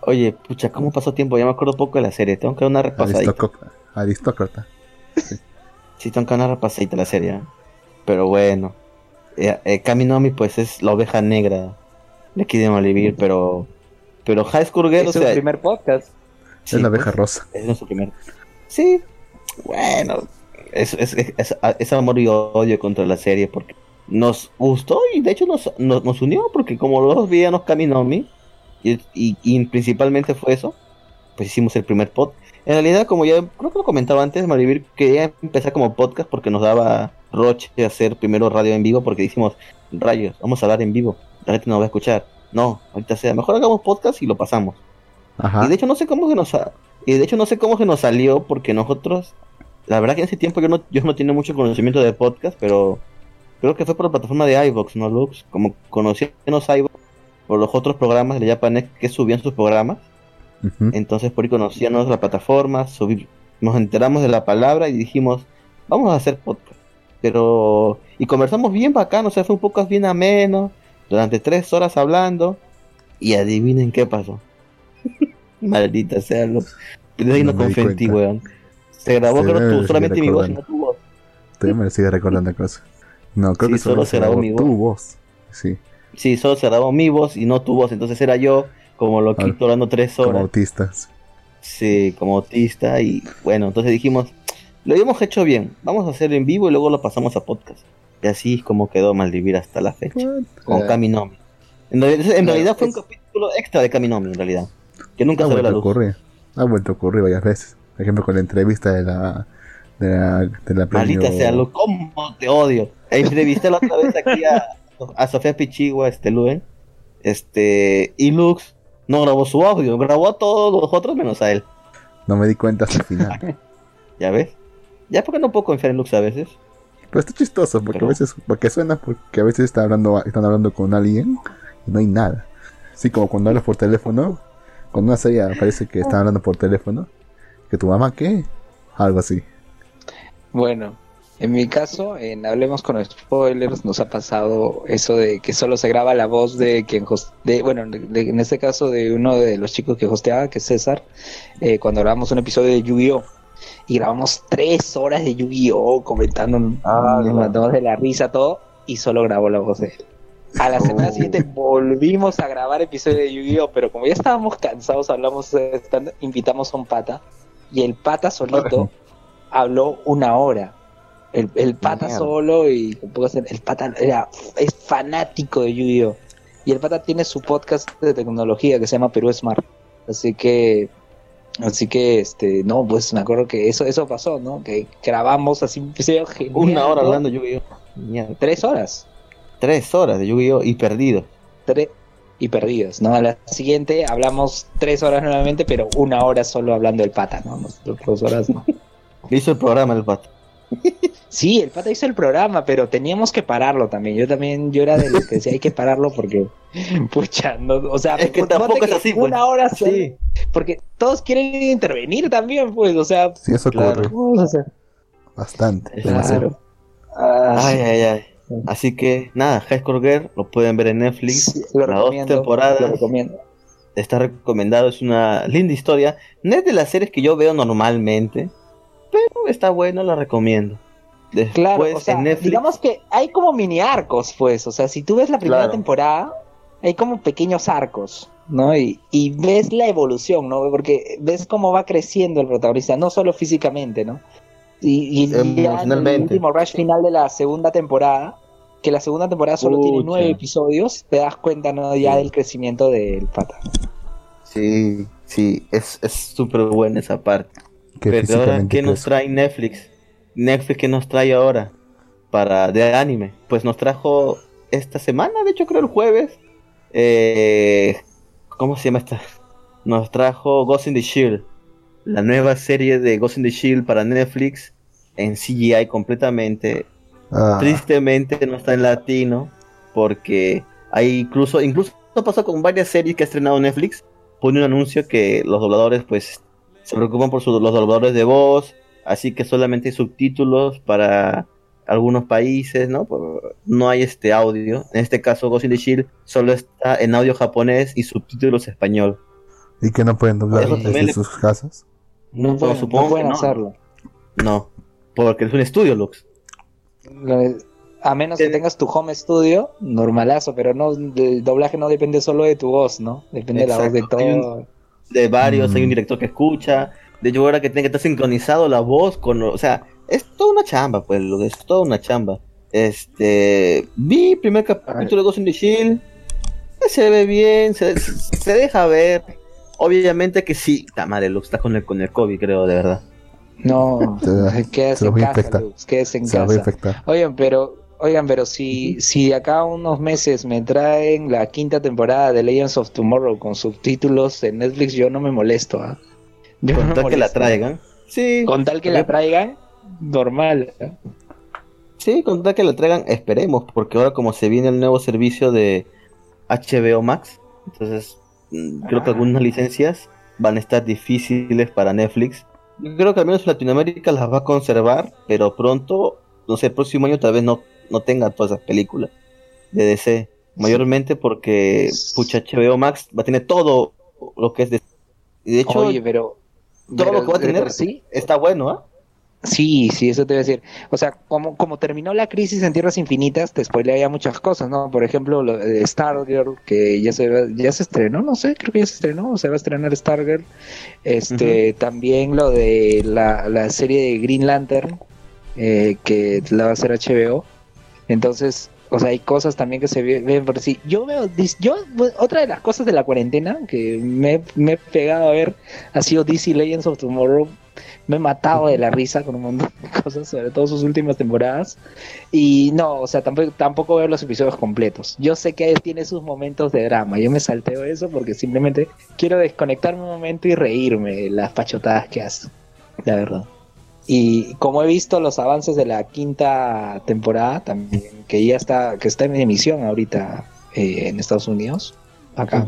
S3: Oye, pucha, ¿cómo pasó tiempo? Ya me acuerdo poco de la serie. Tengo que dar una repasadita.
S2: Aristócrata.
S3: Sí, tengo que dar una repasadita a la serie. ¿eh? Pero bueno. Eh, eh, Kaminomi, pues es la oveja negra de aquí de Malivir, pero. Pero High School Girl, o
S1: es su
S3: sea.
S1: primer podcast.
S3: sí,
S2: es la
S3: pues,
S2: abeja rosa.
S3: Es nuestro primer. Sí, bueno, es, es, es, es amor y odio contra la serie porque nos gustó y de hecho nos, nos, nos unió porque como los dos veíamos Kaminomi y, y, y principalmente fue eso, pues hicimos el primer pod. En realidad, como ya creo que lo comentaba antes, Marivir quería empezar como podcast porque nos daba roche hacer primero radio en vivo porque dijimos, rayos, vamos a hablar en vivo, la gente nos va a escuchar. No, ahorita sea, mejor hagamos podcast y lo pasamos.
S2: Ajá.
S3: Y de hecho no sé cómo se nos y de hecho no sé cómo se nos salió porque nosotros la verdad que en ese tiempo yo no yo no tenía mucho conocimiento de podcast, pero creo que fue por la plataforma de iVoox, ¿no, Lux? Como conocíamos iVoox por los otros programas de Japanex que subían sus programas, Entonces por ahí conocíamos la plataforma, nos enteramos de la palabra y dijimos, vamos a hacer podcast. Pero y conversamos bien bacán, o sea, fue un podcast bien ameno, durante tres horas hablando y adivinen qué pasó. Maldita sea, lo... de ahí no,
S2: cuenta.
S3: weón. Se grabó
S2: debe
S3: tú, solamente mi voz y no tu voz.
S2: Todavía me sigue recordando cosas. No, creo
S3: Sí,
S2: que
S3: solo se grabó mi
S2: tu voz. Sí,
S3: Sí, solo se grabó mi voz y no tu voz, entonces era yo como loquito hablando tres
S2: como
S3: horas.
S2: autistas.
S3: Sí, como autista y bueno, entonces dijimos, lo habíamos hecho bien, vamos a hacer en vivo y luego lo pasamos a podcast. Y así es como quedó Maldivir hasta la fecha, con
S1: Eh.
S3: Kaminomi. En realidad, en
S1: Claro,
S3: realidad fue un capítulo extra de Kaminomi, en realidad, que nunca
S2: Ha
S3: salió a
S2: vuelto
S3: la
S2: a
S3: luz.
S2: ocurrir. Ha vuelto a ocurrir varias veces. Por ejemplo, con la entrevista de la. de la, de la premio-
S3: sea, lo cómo te odio. Entrevisté la otra vez aquí a, a Sofía Pichigua, este Luen, este, y Lux no grabó su audio, grabó a todos los otros menos a él.
S2: No me di cuenta hasta el final.
S3: ¿Ya ves? Ya porque no puedo confiar en Lux a veces.
S2: Pero está chistoso porque
S3: Pero-
S2: a veces. Porque suena porque a veces está hablando, están hablando con alguien y no hay nada. Así como cuando hablas por teléfono. Cuando una serie parece que están hablando por teléfono. Que tu mamá, ¿qué? Algo así.
S1: Bueno, en mi caso, en Hablemos con Spoilers, nos ha pasado eso de que solo se graba la voz de quien host- de, bueno, de- de- en este caso de uno de los chicos que hosteaba, que es César, eh, cuando grabamos un episodio de Yu-Gi-Oh! Y grabamos tres horas de Yu-Gi-Oh! comentando,
S3: Ah,
S1: nos matamos de la risa todo, y solo grabó la voz de él. A la semana
S2: Oh.
S1: siguiente volvimos a grabar episodio de Yu-Gi-Oh! Pero como ya estábamos cansados, hablamos, eh, invitamos a un pata, y el pata solito habló una hora. El, el pata
S3: Mierda.
S1: solo y el pata era es fanático de Yu-Gi-Oh! Y el pata tiene su podcast de tecnología que se llama Perú Smart. Así que así que este no, pues me acuerdo que eso eso pasó, ¿no? Que grabamos así genial,
S3: Una hora
S1: ¿no?
S3: hablando de Yu-Gi-Oh!
S1: Tres horas.
S3: Tres horas de Yu-Gi-Oh! y perdido.
S1: Tres y perdidos, ¿no? A la siguiente hablamos tres horas nuevamente, pero una hora solo hablando del pata, ¿no? Nosotros dos horas, ¿no?
S3: Le hizo el programa el pato.
S1: Sí, el pata hizo el programa, pero teníamos que pararlo también. Yo también, yo era de los que decía hay que pararlo porque, pucha, no, o sea,
S3: Es que
S1: ponte
S3: tampoco es así, pues.
S1: Una hora
S3: Sí.
S1: porque todos quieren intervenir también, pues, o sea,
S2: Sí, eso
S3: Claro.
S2: ocurre.
S1: ¿cómo vamos a hacer?
S2: Bastante.
S3: Claro.
S1: Ah,
S3: Ay, ay, ay. Así que nada, High School Girl lo pueden ver en Netflix.
S1: sí, lo
S3: las dos temporadas.
S1: lo recomiendo.
S3: Está recomendado, es una linda historia. No es de las series que yo veo normalmente, pero está bueno, la recomiendo. Después
S1: Claro, o sea,
S3: en Netflix.
S1: digamos que hay como mini arcos, pues, o sea, si tú ves la primera
S3: Claro.
S1: temporada, hay como pequeños arcos, ¿no? Y, y ves la evolución, ¿no? Porque ves cómo va creciendo el protagonista, no solo físicamente, ¿no? Y, y ya en el último rush final de la segunda temporada, que la segunda temporada solo tiene nueve episodios, te das cuenta, ¿no? Ya
S3: Sí.
S1: del crecimiento del pata.
S3: Sí, sí, es es súper buena esa parte.
S2: Que
S3: Pero ahora, ¿qué nos trae Netflix? Netflix, ¿qué nos trae ahora? Para de anime. Pues nos trajo esta semana, de hecho creo el jueves. Eh, ¿Cómo se llama esta? Nos trajo Ghost in the Shield. La nueva serie de Ghost in the Shield para Netflix. en CGI completamente.
S2: Ah,
S3: Tristemente no está en latino porque hay incluso incluso pasó con varias series que ha estrenado Netflix. Pone un anuncio que los dobladores pues se preocupan por los dobladores de voz, así que solamente hay subtítulos para algunos países, ¿no? No hay este audio. En este caso Ghost in the Shield solo está en audio japonés y subtítulos español.
S2: y que no pueden doblar
S3: Eso
S2: desde
S3: le-
S2: sus casas.
S1: No,
S3: No,
S1: pueden,
S3: supongo
S1: no pueden
S3: que no.
S1: hacerlo.
S3: No, porque es un estudio, Lux.
S1: A menos que tengas tu home studio, normalazo, pero no, el doblaje no depende solo de tu voz, ¿no? Depende de la voz de
S3: un-
S1: todo.
S3: de varios,
S2: Mm.
S3: hay un director que escucha, de hecho ahora que tiene que estar sincronizado la voz con, o sea, es toda una chamba, pues, lo es toda una chamba. Este, vi el primer capítulo de Ghost in the Shield, eh, se ve bien, se, se deja ver. Obviamente que sí, está madre, Lux, está con el, con el COVID, creo, de verdad.
S1: No, quédese en casa. Lux, quédese en
S2: Se va a
S1: casa.
S2: infectar.
S1: Oigan, pero, oigan, pero si, si de acá a unos meses me traen la quinta temporada de Legends of Tomorrow con subtítulos en Netflix, yo no me molesto, ¿ah? Yo
S3: Con tal que la traigan. Sí,
S1: Con tal que la traigan, normal. ¿ah?
S3: sí, con tal que la traigan, esperemos, porque ahora como se viene el nuevo servicio de HBO Max, entonces mm, creo que
S1: Ah.
S3: algunas licencias van a estar difíciles para Netflix. Yo creo que al menos Latinoamérica las va a conservar, pero pronto, no sé, el próximo año tal vez no, no tenga todas esas películas de DC. Mayormente porque, pucha, HBO Max va a tener todo lo que es de... Y de hecho,
S1: Oye, pero,
S3: todo
S1: pero
S3: lo que va a tener
S1: sí,
S3: está bueno, ¿ah?
S1: Sí, sí, eso te voy a decir. O sea, como, como terminó la crisis en Tierras Infinitas, te spoilea ya muchas cosas, ¿no? Por ejemplo, lo de Stargirl, que ya se, va- ya se estrenó, no sé, creo que ya se estrenó, o se va a estrenar Stargirl. Este, también lo de la, la serie de Green Lantern, eh, que la va a hacer HBO. Entonces, o sea, hay cosas también que se ve- ven por sí. Yo veo, yo, otra de las cosas de la cuarentena que me, he pegado a ver ha sido DC Legends of Tomorrow. Me he matado de la risa con un montón de cosas, sobre todo sus últimas temporadas. Y no, o sea, tampoco, tampoco veo los episodios completos. Yo sé que tiene sus momentos de drama. Yo me salteo eso porque simplemente quiero desconectarme un momento y reírme de las pachotadas que hace. La verdad. Y como he visto los avances de la quinta temporada, también, que ya está, que está en emisión ahorita eh, en Estados Unidos, acá.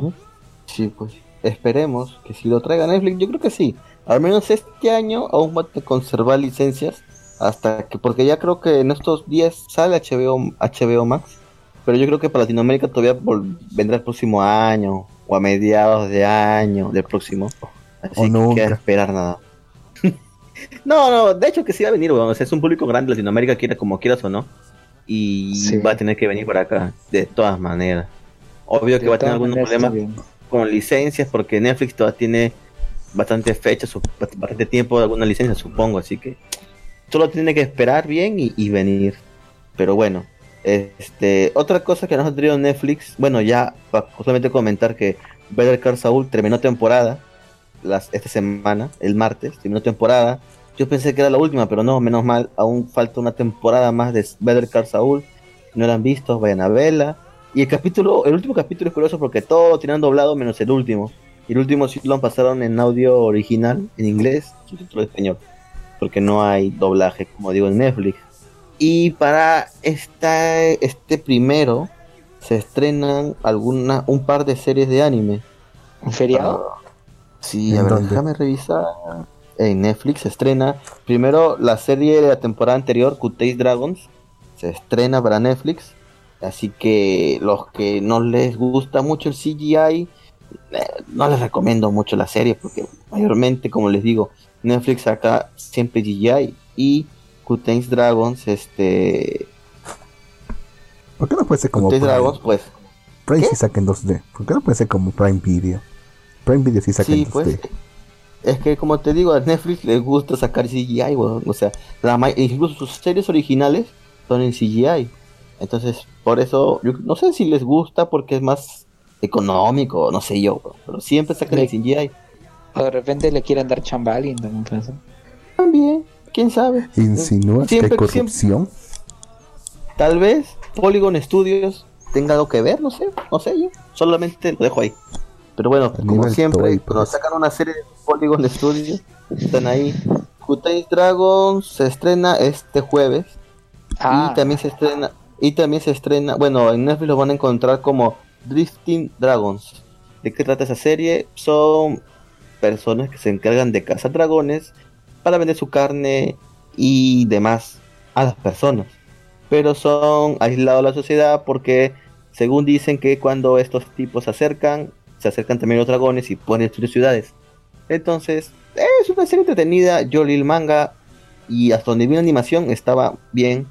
S3: Sí, pues esperemos que si lo traiga Netflix, yo creo que sí. Al menos este año aún va a conservar licencias hasta que, porque ya creo que en estos días sale HBO, HBO Max, pero yo creo que para Latinoamérica todavía vendrá el próximo año o a mediados de año del próximo. Así
S2: O
S3: que
S2: nunca.
S3: queda esperar nada. No, no, de hecho que sí va a venir, weón. O sea, es un público grande Latinoamérica, quiera como quieras o no. Y
S1: Sí.
S3: va a tener que venir por acá, de todas maneras. Obvio que va a tener algunos problemas con licencias porque Netflix todavía tiene bastante fecha, su- bastante tiempo de alguna licencia, supongo, así que solo tiene que esperar bien y, y venir. Pero bueno, este otra cosa que nos ha traído Netflix, bueno, ya para solamente comentar que Better Call Saul terminó temporada las, esta semana, el martes, terminó temporada. Yo pensé que era la última, pero no, menos mal, aún falta una temporada más de Better Call Saul. Si no la han visto, vayan a verla. Y el capítulo, el último capítulo es curioso porque todo tienen doblado menos el último. Y el último sí lo pasaron en audio original, en inglés, subtítulo español. Porque no hay doblaje, como digo, en Netflix. Y para esta, este primero se estrenan alguna, un par de series de anime.
S1: ¿Un feriado?
S3: Ah, sí,
S2: ¿En
S3: a ver,
S2: dónde?
S3: déjame revisar. En Netflix se estrena primero la serie de la temporada anterior, Cutéis Dragons. Se estrena para Netflix. Así que los que no les gusta mucho el CGI, eh, no les recomiendo mucho la serie porque mayormente, como les digo, Netflix saca siempre CGI y Cutéis Dragons, este,
S2: ¿Por qué no puede ser como Prime?
S3: Dragons, pues
S2: Prime
S3: ¿Qué?
S2: sí saca en 2D. ¿Por qué no puede ser como Prime Video? Prime Video sí saca
S3: Sí,
S2: en 2D.
S3: pues. Es que como te digo, a Netflix les gusta sacar CGI, weón. O sea, la ma- incluso sus series originales son en CGI. Entonces, por eso, yo no sé si les gusta porque es más económico, no sé yo, weón, pero siempre sacan
S1: Le-
S3: el CGI.
S1: O de repente le quieren dar chamba a alguien ser.
S3: También, quién sabe.
S2: ¿Insinúas que hay
S3: Siempre-
S2: corrupción?
S3: Tal vez Polygon Studios tenga algo que ver, no sé, no sé yo. Solamente lo dejo ahí. Pero bueno,
S2: A
S3: como siempre, cuando sacan una serie de Polygon Studios, están ahí Kutai Dragon se estrena este jueves
S1: Ah,
S3: y también se estrena y también se estrena, bueno, en Netflix lo van a encontrar como Drifting Dragons. ¿De qué trata esa serie? Son personas que se encargan de cazar dragones para vender su carne y demás a las personas. Pero son aislados de la sociedad porque según dicen que cuando estos tipos se acercan, se acercan también los dragones y pueden destruir ciudades. Entonces, es una serie entretenida, yo leí el manga y hasta donde vi la animación estaba bien.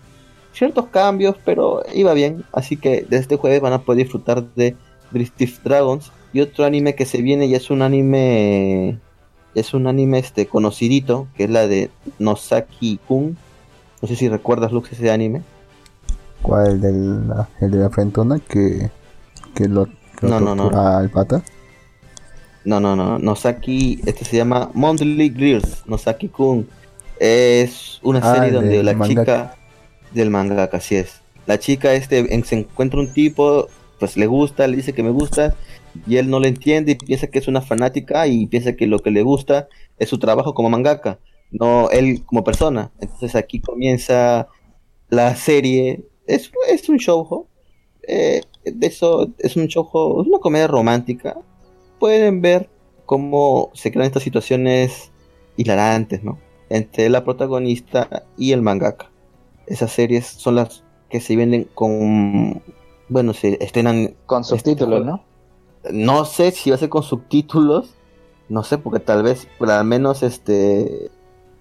S3: Ciertos cambios, pero iba bien. Así que desde este jueves van a poder disfrutar de Drifting Dragons. Y otro anime que se viene y es un anime. Es un anime este conocidito, que es la de Nosaki Kun. No sé si recuerdas, Lux, ese anime.
S2: ¿Cuál? El, del, el de la frentona que, que lo
S3: No, no, no.
S2: al pata.
S3: No, no, no. Nosaki, este se llama Monthly Girls. Nosaki Kun. Es una
S2: Ah,
S3: serie donde la
S2: mangaka.
S3: chica del mangaka, así es. La chica este en- se encuentra un tipo, pues le gusta, le dice que me gusta y él no le entiende y piensa que es una fanática y piensa que lo que le gusta es su trabajo como mangaka, no él como persona. Entonces aquí comienza la serie. Es, es un show, de eso es un show, es una comedia romántica. Pueden ver cómo se crean estas situaciones hilarantes, ¿no? Entre la protagonista y el mangaka. Esas series son las que se venden con, bueno, se estrenan
S1: con subtítulos, ¿no?
S3: no sé si va a ser con subtítulos. No sé, porque tal vez, pero al menos este.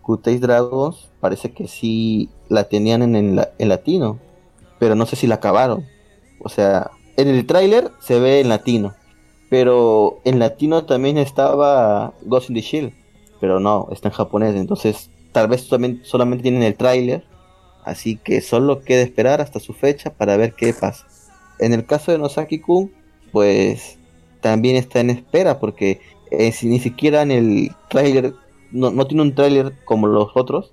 S3: Kuteis Dragons parece que sí la tenían en, en, la- en latino. Pero no sé si la acabaron. O sea, en el tráiler se ve en latino. Pero en latino también estaba Ghost in the Shield. Pero no, está en japonés. Entonces, tal vez solamente tienen el tráiler. Así que solo queda esperar hasta su fecha para ver qué pasa. En el caso de Nosaki-kun, pues también está en espera porque eh, si ni siquiera en el tráiler no, no tiene un tráiler como los otros,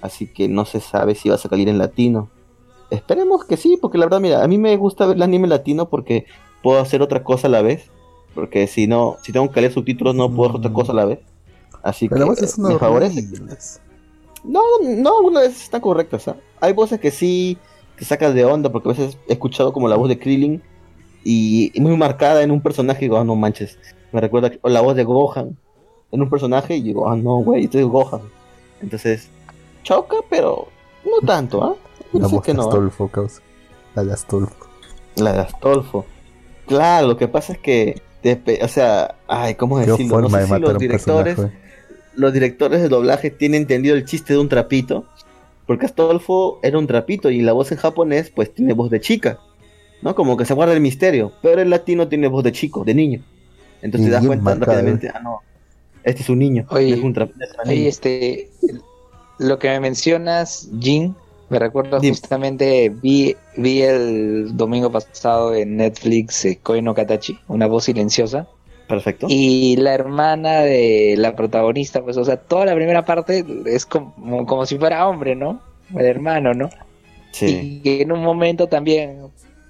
S3: así que no se sabe si va a salir en latino. Esperemos que sí, porque la verdad, mira, a mí me gusta ver el anime latino porque puedo hacer otra cosa a la vez, porque si no, si tengo que leer subtítulos no puedo hacer otra cosa a la vez. Así
S2: Pero
S3: que
S2: voces
S3: eh,
S2: son
S3: me favorece. No, no, algunas veces están correctas. ¿ah? Hay voces que sí te sacas de onda, porque a veces he escuchado como la voz de Krillin y, muy marcada en un personaje y digo, ah, no manches. Me recuerda o la voz de Gohan en un personaje y digo, ah, no, güey, este es Gohan. Entonces, choca, pero no tanto, ¿ah?
S2: La voz
S3: que
S2: de
S3: no. ¿ah?
S2: Astolfo, causa. La de Astolfo.
S3: La de Astolfo. Claro, lo que pasa es que, o sea, ay, ¿cómo
S2: Qué
S3: decirlo? No sé
S2: de
S3: si los directores los directores de doblaje tienen entendido el chiste de un trapito, porque Astolfo era un trapito y la voz en japonés pues tiene voz de chica, ¿no? Como que se guarda el misterio, pero el latino tiene voz de chico, de niño. Entonces
S2: Y
S3: te das cuenta rápidamente, ah no, este es un niño,
S1: Oye,
S3: es un trapito. es un
S1: Oye, este, lo que me mencionas, Jin, me recuerda
S3: Dime.
S1: justamente, vi, vi el domingo pasado en Netflix eh, Koi no Katachi, una voz silenciosa,
S3: Perfecto.
S1: y la hermana de la protagonista, pues, o sea, toda la primera parte es como, como si fuera hombre, ¿no? El hermano, ¿no?
S3: Sí,
S1: Y que en un momento también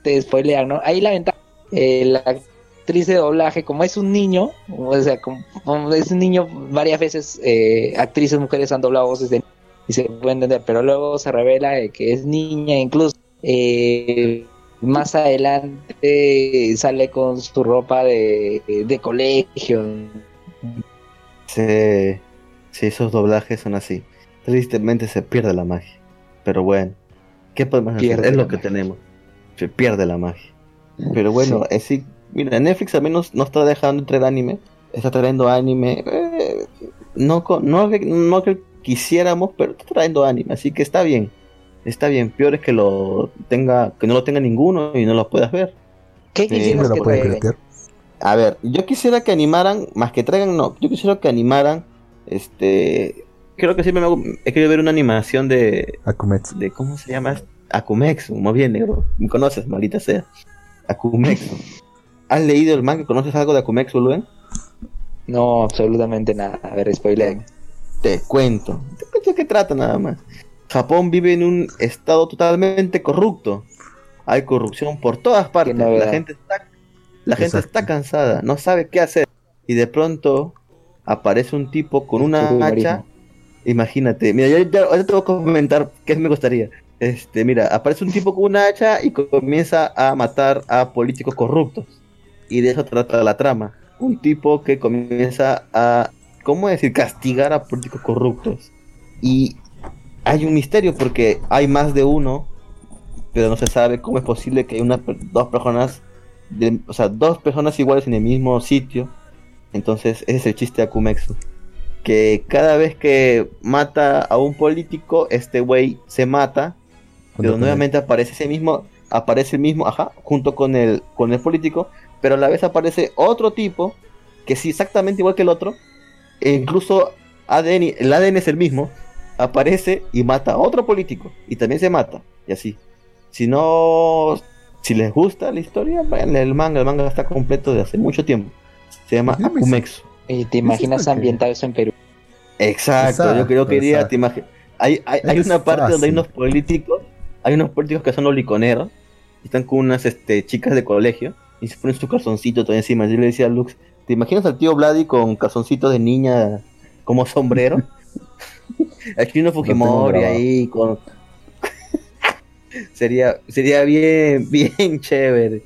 S1: te spoilean, ¿no? Ahí la ventaja, eh, la actriz de doblaje, como es un niño, o sea, como, como es un niño, varias veces eh, actrices mujeres han doblado voces de y se puede entender, pero luego se revela que es niña, incluso eh, más adelante sale con su ropa de, de colegio.
S3: sí, sí, esos doblajes son así. Tristemente se pierde la magia. Pero bueno, ¿qué podemos hacer? Es lo que tenemos. Se pierde la magia. Pero bueno,
S1: Sí.
S3: es sí, mira, Netflix al menos no está dejando entrar anime, está trayendo anime, eh, no, no, no que quisiéramos, pero está trayendo anime, así que está bien, está bien, peor es que lo tenga, que no lo tenga ninguno y no lo puedas ver.
S1: ¿Qué quisieras
S2: lo
S1: que traigan?
S3: A ver, yo quisiera que animaran, más que traigan, no, yo quisiera que animaran, este, creo que siempre me hago- he querido ver una animación de,
S2: Akumetsu.
S3: de ¿cómo se llama? Akumexu, muy bien, negro. Me conoces, maldita sea. Akumexu. ¿Has leído el manga? ¿Conoces algo de Akumexu, Luen?
S1: No, absolutamente nada. A ver, spoiler.
S3: Te cuento. Te cuento de qué trata nada más. Japón vive en un estado totalmente corrupto. Hay corrupción por todas partes. La gente está, la gente
S2: Exacto.
S3: está cansada, no sabe qué hacer. Y de pronto aparece un tipo con una
S1: Consumismo.
S3: hacha Imagínate, mira, yo ya, ahorita te voy a comentar qué me gustaría. Este, mira, aparece un tipo con una hacha y comienza a matar a políticos corruptos. Y de eso trata la trama. Un tipo que comienza a, ¿cómo decir?, castigar a políticos corruptos. Y hay un misterio porque hay más de uno, pero no se sabe cómo es posible que una, dos personas, de- o sea, dos personas iguales en el mismo sitio. Entonces, ese es el chiste de Akumexu. Que cada vez que mata a un político, este güey se mata, pero nuevamente aparece ese mismo, aparece el mismo, ajá, junto con el, con el político, pero a la vez aparece otro tipo, que sí, exactamente igual que el otro, e incluso ADN, el ADN es el mismo, aparece y mata a otro político, y también se mata, y así. Si no, si les gusta la historia, vayan el manga, el manga está completo de hace mucho tiempo. Se llama Akumexu.
S1: ¿Y te imaginas ambientado eso en Perú?
S3: Exacto, yo creo que diría,
S2: exacto.
S3: te imagi- hay, hay, hay una parte donde hay unos políticos, hay unos políticos que son los liconeros, y están con unas este, chicas de colegio, y se ponen su calzoncito todo encima. Yo le decía a Lux, ¿te imaginas al tío Vladi con calzoncito de niña como sombrero? Aquí uno Fujimori ahí con... sería, sería bien, bien chévere.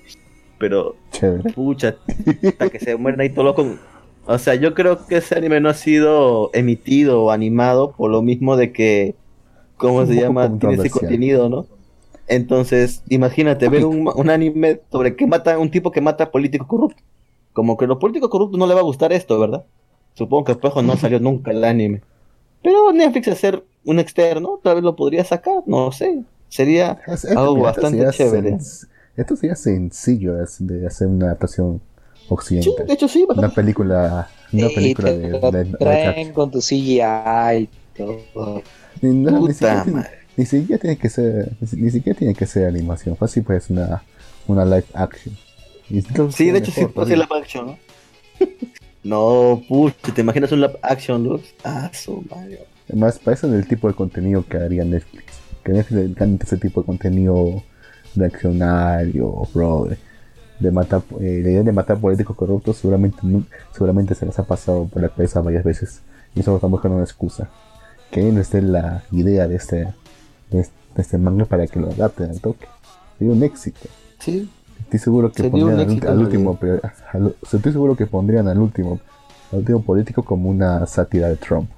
S3: Pero
S2: Chévere.
S3: Pucha, hasta que se mueren ahí todo loco. O sea, yo creo que ese anime no ha sido emitido o animado por lo mismo de que, ¿cómo se llama? Tiene ese contenido, ¿no? Entonces, imagínate ver un, un anime sobre que mata un tipo que mata a políticos corruptos. Como que a los políticos corruptos no le va a gustar esto, ¿verdad? Supongo que después no salió nunca el anime. Pero Netflix hacer un externo, tal vez lo podría sacar, no sé. Sería
S2: Es- es-
S3: algo
S2: mira,
S3: bastante
S2: sería
S3: chévere.
S2: sen- Esto sería sencillo de hacer- de hacer una adaptación
S3: Sí,
S2: occidental.
S3: de hecho sí,
S2: Una película, una película
S1: te
S2: de,
S1: lo
S2: de- de-
S1: traen con tu CGI y todo.
S2: Ni, no, ni
S3: Puta
S2: siquiera, tiene-
S3: madre.
S2: ni siquiera tiene que ser, ni, ni siquiera tiene que ser animación. Fácil pues una, una live action.
S3: Sí, de hecho sí ser
S2: todavía.
S3: live action, ¿no? no, pucha, ¿te imaginas un live action, Luz? Ah, su madre.
S2: Además, para eso es el tipo de contenido que haría Netflix. Que Netflix le encanta ese tipo de contenido reaccionario, bro. De, de matar, eh, la idea de matar políticos corruptos seguramente, seguramente se les ha pasado por la cabeza varias veces. Y solo están buscando una excusa. Que no esté la idea de este, de este, de este manga para que lo adapten al toque. Sería un éxito.
S3: Sí,
S2: Estoy seguro que
S3: Sería
S2: pondrían al, último, al- estoy seguro que pondrían al último, al último político como una sátira de Trump.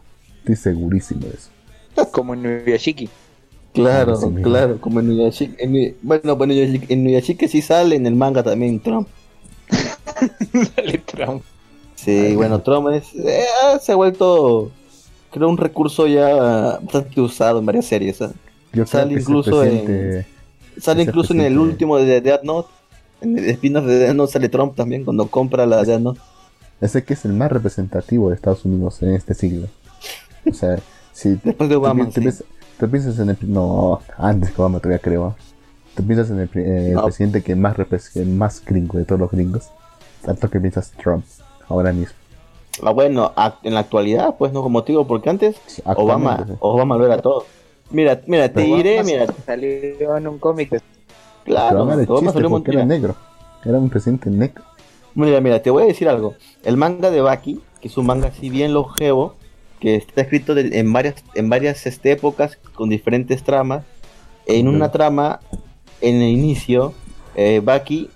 S2: Estoy segurísimo de eso.
S1: Como en Nuyashiki.
S3: claro,
S2: Sí,
S3: claro, como en Nuyashiki. en bueno, bueno, Nuyashiki- en Nuyashiki sí sale en el manga también Trump.
S1: Dale, Trump.
S3: Sí, bueno, Trump es, eh, se ha vuelto, creo, un recurso ya bastante usado en varias series. ¿eh?
S2: Yo
S3: Sale
S2: creo que ese
S3: incluso en- Sale incluso en el último de Death Note. En el spin-off de Death Note sale Trump también cuando compra la Death Note.
S2: ese que es el más representativo de Estados Unidos en este siglo. O sea, si
S3: Después de Obama. sí.
S2: piensas- en el... No, antes que Obama todavía creo. Tú piensas en el,
S3: No.
S2: presidente que más, que más gringo de todos los gringos. Tanto que piensas Trump, ahora mismo.
S3: Ah, bueno, en la actualidad, pues no como te digo, porque antes
S2: Sí,
S3: Obama,
S2: sí.
S3: Obama lo era todo. Mira, mira, te diré, mira,
S1: Salió en un cómic.
S3: Claro,
S2: era chiste
S3: un
S2: era negro. Era un presidente negro.
S3: Mira, mira, te voy a decir algo. El manga de Baki, que es un manga así bien longevo, que está escrito de- en varias, en varias este, épocas con diferentes tramas. En una trama, en el inicio, eh, Baki,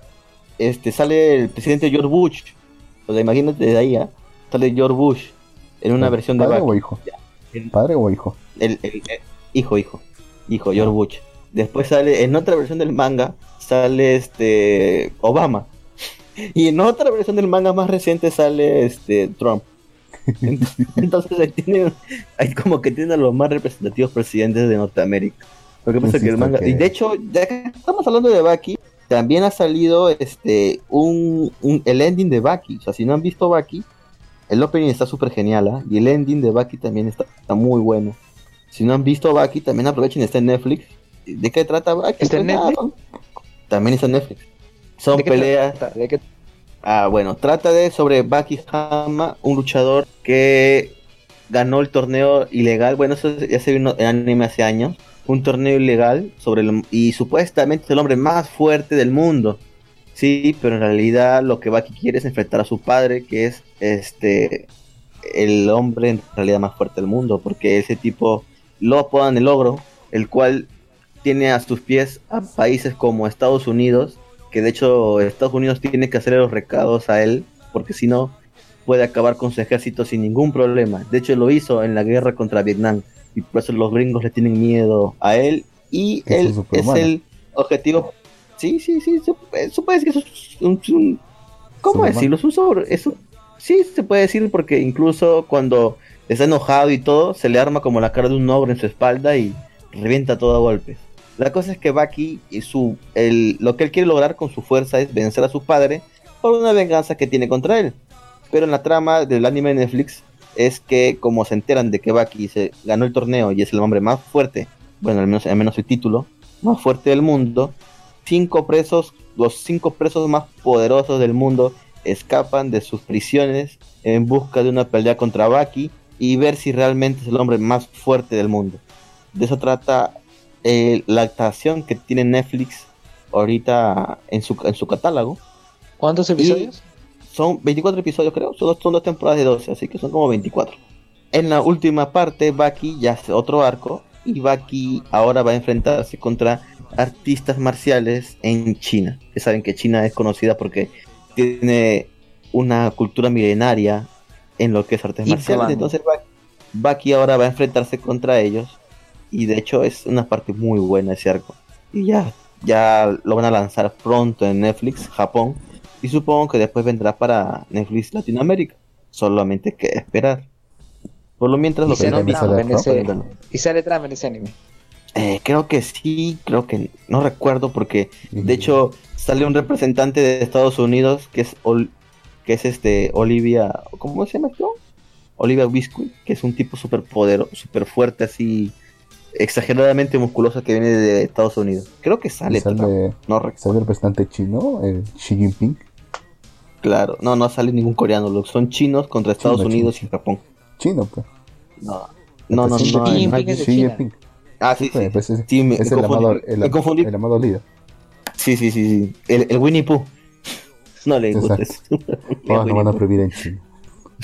S3: este, sale el presidente George Bush. O sea, imagínate de ahí, ¿ah? sale George Bush en una versión de
S2: ¿Padre
S3: Baki.
S2: o hijo?
S3: El-
S2: ¿Padre o hijo?
S3: el, el- el- hijo, hijo, hijo, George Bush. Después sale, en otra versión del manga, sale este Obama. Y en otra versión del manga más reciente sale este Trump. Entonces, ahí tienen, ahí como que tienen a los más representativos presidentes de Norteamérica. Lo que pasa es que el manga,
S2: que-
S3: y de hecho, ya que estamos hablando de Baki, también ha salido este un, un- el ending de Baki. O sea, si no han visto Baki, el opening está súper genial, ¿ah? Y el ending de Baki también está, está muy bueno. Si no han visto Baki, también aprovechen, está en Netflix. ¿De qué trata Baki?
S1: ¿Está en Netflix?
S3: son- También está en Netflix. Son
S1: ¿De qué
S3: peleas.
S1: trata? ¿De qué-
S3: Ah, bueno, trata de sobre Baki Hama, un luchador que ganó el torneo ilegal. Bueno, eso ya se vio en anime hace años. Un torneo ilegal sobre el, y supuestamente es el hombre más fuerte del mundo. Sí, pero en realidad lo que Baki quiere es enfrentar a su padre, que es este el hombre en realidad más fuerte del mundo, porque ese tipo lo apodan el ogro, el cual tiene a sus pies a países como Estados Unidos, que de hecho Estados Unidos tiene que hacerle los recados a él, porque si no puede acabar con su ejército sin ningún problema. De hecho lo hizo en la guerra contra Vietnam, y por eso los gringos le tienen miedo a él, y él
S2: es
S3: es el objetivo. Sí, sí, sí, puede decir que eso es un, un- ¿Cómo
S2: Superman.
S3: decirlo? Es un sobre. Eso, sí, se puede decir porque incluso cuando está enojado y todo, se le arma como la cara de un ogro en su espalda y revienta todo a golpes. La cosa es que Bucky y su, el, lo que él quiere lograr con su fuerza es vencer a su padre por una venganza que tiene contra él. Pero en la trama del anime de Netflix es que como se enteran de que Bucky se ganó el torneo y es el hombre más fuerte, bueno, al menos, al menos su título, más fuerte del mundo, cinco presos, los cinco presos más poderosos del mundo escapan de sus prisiones en busca de una pelea contra Bucky y ver si realmente es el hombre más fuerte del mundo. De eso trata eh, la actuación que tiene Netflix ahorita en su, en su catálogo.
S1: ¿Cuántos episodios?
S3: Son 24 episodios, creo. Son dos, son dos temporadas de 12, así que son como 24. En la última parte, Bucky ya hace otro arco. Y Bucky ahora va a enfrentarse contra artistas marciales en China. Que saben que China es conocida porque tiene una cultura milenaria en lo que es artes
S1: Y
S3: marciales. Entonces Bucky ahora va a enfrentarse contra ellos. Y de hecho es una parte muy buena ese arco. Y ya, ya lo van a lanzar pronto en Netflix, Japón. Y supongo que después vendrá para Netflix Latinoamérica. Solamente que esperar. Por lo mientras lo que no
S1: y sale Trump en ese anime.
S3: Eh, creo que sí, creo que no recuerdo porque de hecho sale un representante de Estados Unidos que es Ol- que es este Olivia, ¿cómo se llama esto? Olivia Biscuit, que es un tipo súper poderoso, súper fuerte así, exageradamente musculoso que viene de Estados Unidos. Creo que sale,
S2: sale,
S3: pero no recuerdo.
S2: sale el representante chino, el Xi Jinping.
S3: Claro, no, no sale ningún coreano, lo- son chinos contra Estados
S2: Chino,
S3: Unidos
S2: chino.
S3: y Japón.
S2: Chino, pues.
S3: No, no, no, no.
S1: Xi
S3: no,
S1: Jinping es de
S2: Xi
S1: China.
S2: Jinping.
S3: Ah, sí, sí.
S2: Pues, pues, es,
S3: Sí, me-
S2: es
S3: me
S2: el, amado, el,
S3: me confundí.
S2: el amado líder.
S3: Sí, sí, sí, sí. El, el Winnie Pooh. No le gusta eso.
S2: No van a prohibir en China.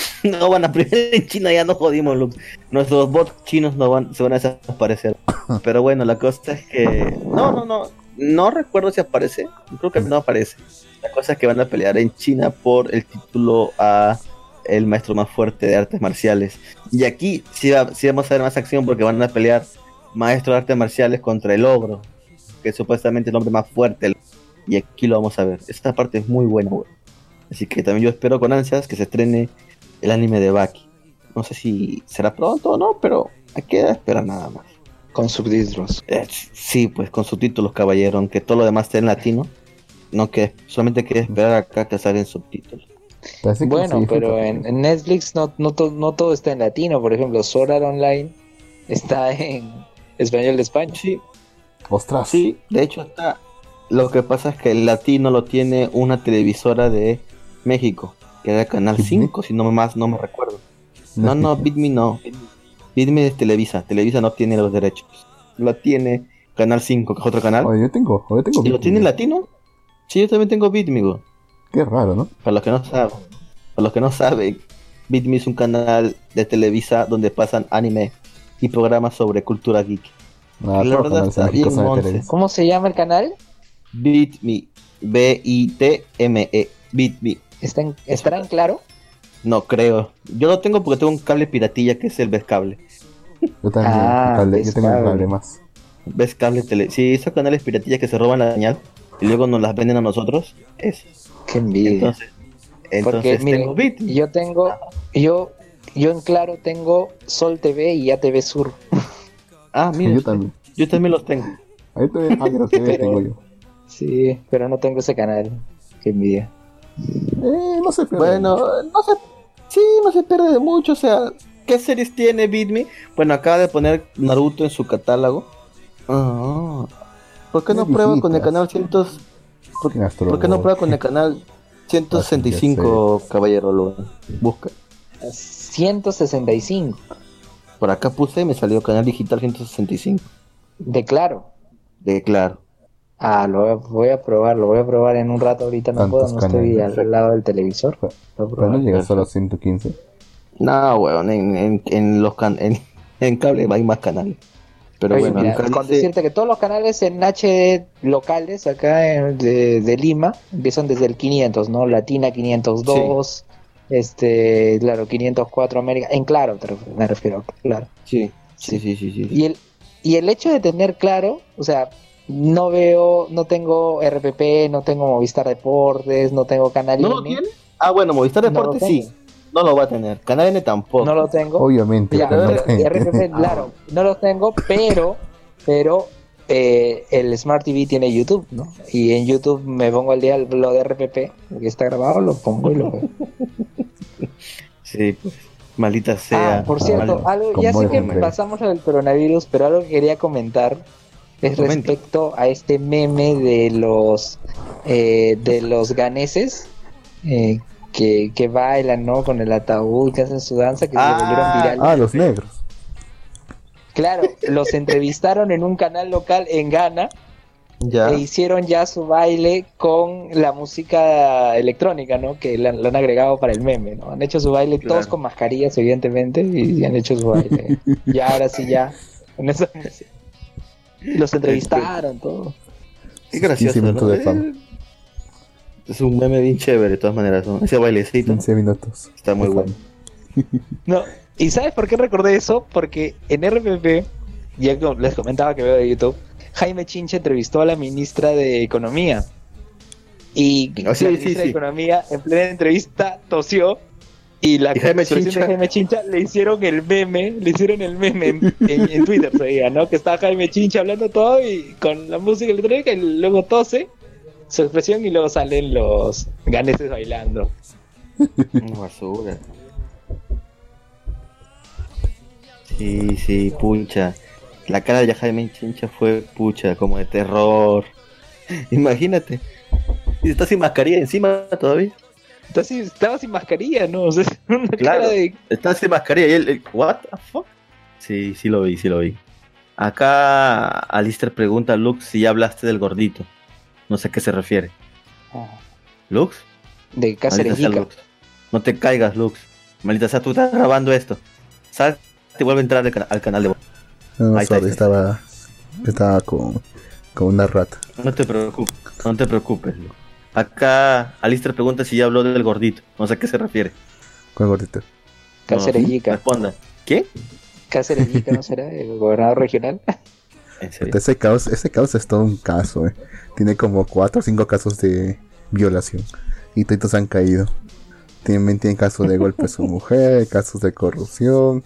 S3: No van a prohibir en China, ya no jodimos, Lux. Nuestros bots chinos no van, se van a desaparecer. Pero bueno, la cosa es que. No, no, no. No recuerdo si aparece. Creo que no aparece. La cosa es que van a pelear en China por el título a el maestro más fuerte de artes marciales. Y aquí sí, va- sí vamos a ver más acción porque van a pelear maestro de artes marciales contra el ogro, que es supuestamente el hombre más fuerte. Y aquí lo vamos a ver. Esta parte es muy buena, güey. Así que también yo espero con ansias que se estrene el anime de Baki. No sé si será pronto o no, pero hay que esperar nada más.
S1: Con subtítulos.
S3: Eh, sí, pues con subtítulos, caballero, aunque todo lo demás esté en latino. No que solamente hay que esperar acá que salgan subtítulos.
S1: Bueno,
S2: sí,
S1: pero en, en Netflix no, no, to- no todo está en latino. Por ejemplo, Sword Art Online está en español de España.
S3: Sí,
S2: Ostras.
S3: sí, de hecho está. Lo que pasa es que el latino lo tiene una televisora de México, que era Canal
S2: ¿Bitme?
S3: 5, si no más no me recuerdo. No, no, Bitme no. Bitme es Televisa. Televisa no tiene los derechos. Lo tiene Canal 5, que es otro canal.
S2: Oye, yo tengo, yo tengo.
S3: ¿Y lo tiene en latino? Sí, yo también tengo Bitme, güey.
S2: Qué raro, ¿no?
S3: Para los que no saben, para los que no saben, Bitme es un canal de Televisa donde pasan anime y programas sobre cultura geek.
S2: Nada,
S3: La verdad está bien.
S1: ¿Cómo se llama el canal?
S3: Bitme, B-I-T-M-E, Bitme.
S1: ¿Está en- ¿Estará en claro?
S3: No creo. Yo lo tengo porque tengo un cable piratilla que es el Ves Cable.
S2: Yo también,
S1: Ah,
S2: cable- yo tengo un
S1: cable.
S2: más.
S3: Ves Cable Tele. Sí, esos canales piratillas que se roban la señal y luego nos las venden a nosotros. Eso.
S1: Qué envidia.
S3: Entonces,
S1: Porque,
S3: entonces
S1: mire,
S3: tengo Bitme.
S1: yo tengo, yo, yo en claro tengo Sol TV y ATV Sur.
S3: Ah, mira.
S2: yo también.
S3: Yo también los tengo.
S2: Ahí todavía ah, Pero- tengo yo.
S1: Sí, pero no tengo ese canal. Qué envidia.
S2: Eh, no sé, pero.
S3: Bueno, no se, sí, no se pierde de mucho, o sea, ¿qué series tiene Bitme? Bueno, acaba de poner Naruto en su catálogo. Ah, ¿Por qué no prueba con el canal 100? ¿Por,
S2: ¿Quién Astro
S3: por qué no prueba con el canal 165, caballero? Lo busca.
S1: 165
S3: Por acá puse y me salió canal digital 165.
S1: de claro.
S3: De claro.
S1: Ah, lo voy a, voy a probar, lo voy a probar en un rato. Ahorita no puedo, no estoy al lado del televisor. Lo voy a
S2: a 115.
S3: No, weón, en, en, en los can en, en cable hay más canales. Pero
S1: Oye,
S3: bueno,
S1: mira, con
S3: dice-
S1: decirte que todos los canales en HD locales acá en- de, de Lima empiezan desde el 500, ¿no? Latina 502, este, claro, 504 América, en claro te ref- me refiero, claro.
S3: Sí, sí, sí, sí, sí.
S1: Y el, y el hecho de tener claro, o sea, no veo, no tengo RPP, no tengo Movistar Deportes, no tengo Canal
S3: ¿No lo
S1: N,
S3: tiene? Ah, bueno, Movistar
S1: lo
S3: Deportes sí. No lo va a tener. Canal N tampoco.
S1: no lo tengo.
S2: Obviamente.
S1: Ya,
S2: no.
S1: RPP, claro, no los tengo, pero, pero eh, el Smart TV tiene YouTube, ¿no? Y en YouTube me pongo al día lo de RPP, que está grabado, lo pongo y lo veo.
S3: Sí, pues. Maldita sea.
S1: Ah, por cierto, algo, ya sé que pasamos al coronavirus, pero algo que quería comentar es respecto a este meme de los eh, de los ganeses eh, que, que bailan, ¿no? Con el ataúd, que hacen su danza, que
S3: Ah,
S1: se volvieron virales.
S2: Ah, los negros.
S1: Claro, los entrevistaron en un canal local en Ghana
S3: Ya.
S1: e hicieron ya su baile con la música electrónica, ¿no? Que la- lo han agregado para el meme, ¿no? Han hecho su baile todos con mascarillas, evidentemente, y han hecho su baile. y ahora sí ya, con esa música. Y Los entrevistaron, todo.
S3: Qué gracioso,
S2: 15 minutos
S3: ¿no?
S2: de fama.
S3: Eh, Es un meme bien chévere, de todas maneras, ¿no? Ese bailecito
S2: 15 minutos.
S3: está muy bueno.
S1: No, ¿y sabes por qué recordé eso? Porque en RPP, ya les comentaba que veo de YouTube, Jaime Chincha entrevistó a la ministra de Economía. Y
S3: Ah, sí,
S1: la
S3: sí,
S1: ministra
S3: sí.
S1: de Economía en plena entrevista tosió y la expresión de Jaime Chincha le hicieron el meme, le hicieron el meme en, en- en Twitter, se diga, ¿no? Que está Jaime Chincha hablando todo y con la música electrónica y luego tose su expresión y luego salen los ganeses bailando.
S3: Una basura. Sí, sí, pucha. La cara de Jaime Chincha fue pucha, como de terror. Imagínate. Y está sin mascarilla encima todavía.
S1: Estaba sin mascarilla, ¿no? O sea, una
S3: Claro.
S1: cara de
S3: Está sin mascarilla y él, él- what the fuck? Sí, sí lo vi, sí lo vi. Acá Alistair pregunta a Lux si ya hablaste del gordito. No sé a qué se refiere. ¿Lux?
S1: de Cáceres.
S3: Lux. No te caigas, Lux. Maldita sea, tú estás grabando esto. Sal, te vuelve a entrar al, cana- al canal de...
S2: No,
S3: Ahí está,
S2: sorry,
S3: está.
S2: estaba, estaba con, con una rata.
S3: No te preocupes, no te preocupes. Lux. Acá Alistair pregunta si ya habló del gordito. No sé a qué se refiere.
S2: ¿Cuál gordito?
S1: Cáceres
S3: No,
S1: Yica.
S3: Responda. ¿Quién?
S1: Cáceres Yica, ¿no será? El gobernador regional.
S3: ¿En serio?
S2: Ese caos, ese caos es todo un caso, eh. Tiene como cuatro o cinco casos de violación. Y todos han caído. También tiene casos de golpe a su mujer, casos de corrupción.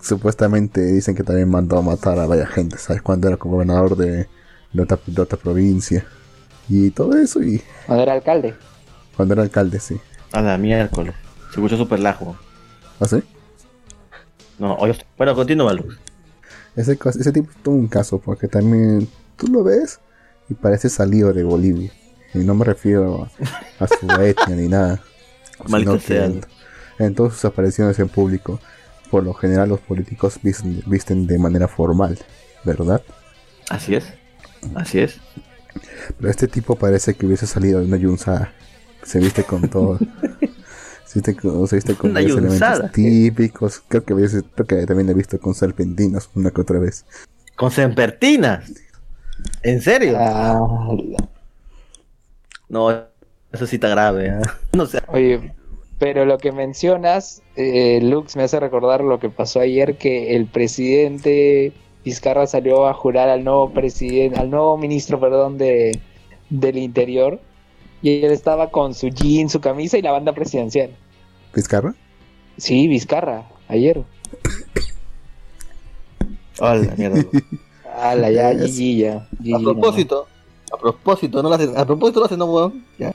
S2: Supuestamente dicen que también mandó a matar a varias gente, ¿sabes? Cuando era como gobernador de, de otra, de otra provincia. Y todo eso, y
S1: Cuando era alcalde.
S2: cuando era alcalde, sí.
S3: A la miércoles. Se escuchó súper lajo.
S2: ¿Ah, sí?
S3: No, oye, bueno, continúa, Lux.
S2: Ese, tipo es todo un caso, porque también tú lo ves y parece salido de Bolivia. Y no me refiero a, a su etnia ni nada. Que
S3: sea.
S2: en, en todas sus apariciones en público, por lo general los políticos visten, visten de manera formal, ¿verdad?
S3: Así es. Así es.
S2: Pero este tipo parece que hubiese salido de una yunzada. Se viste con todo. se viste con, se viste con
S3: Una
S2: varios
S3: yunzada.
S2: elementos típicos. Creo que, hubiese- creo que también he visto con serpentinos una que otra vez.
S3: Con Sempertinas. ¿En serio?
S1: Ah,
S3: No, eso sí está grave. ¿eh? No sé.
S1: oye, pero lo que mencionas, eh, Lux, me hace recordar lo que pasó ayer, que el presidente Vizcarra salió a jurar al nuevo presidente, al nuevo ministro, perdón, de, del interior. Y él estaba con su jean, su camisa y la banda presidencial.
S2: ¿Vizcarra?
S1: Sí, Vizcarra, ayer.
S3: Hola, mierda.
S1: Ala, ya, GG, ya.
S3: A propósito, a propósito, no lo hacen, a propósito lo hacen, no, weón. Ya.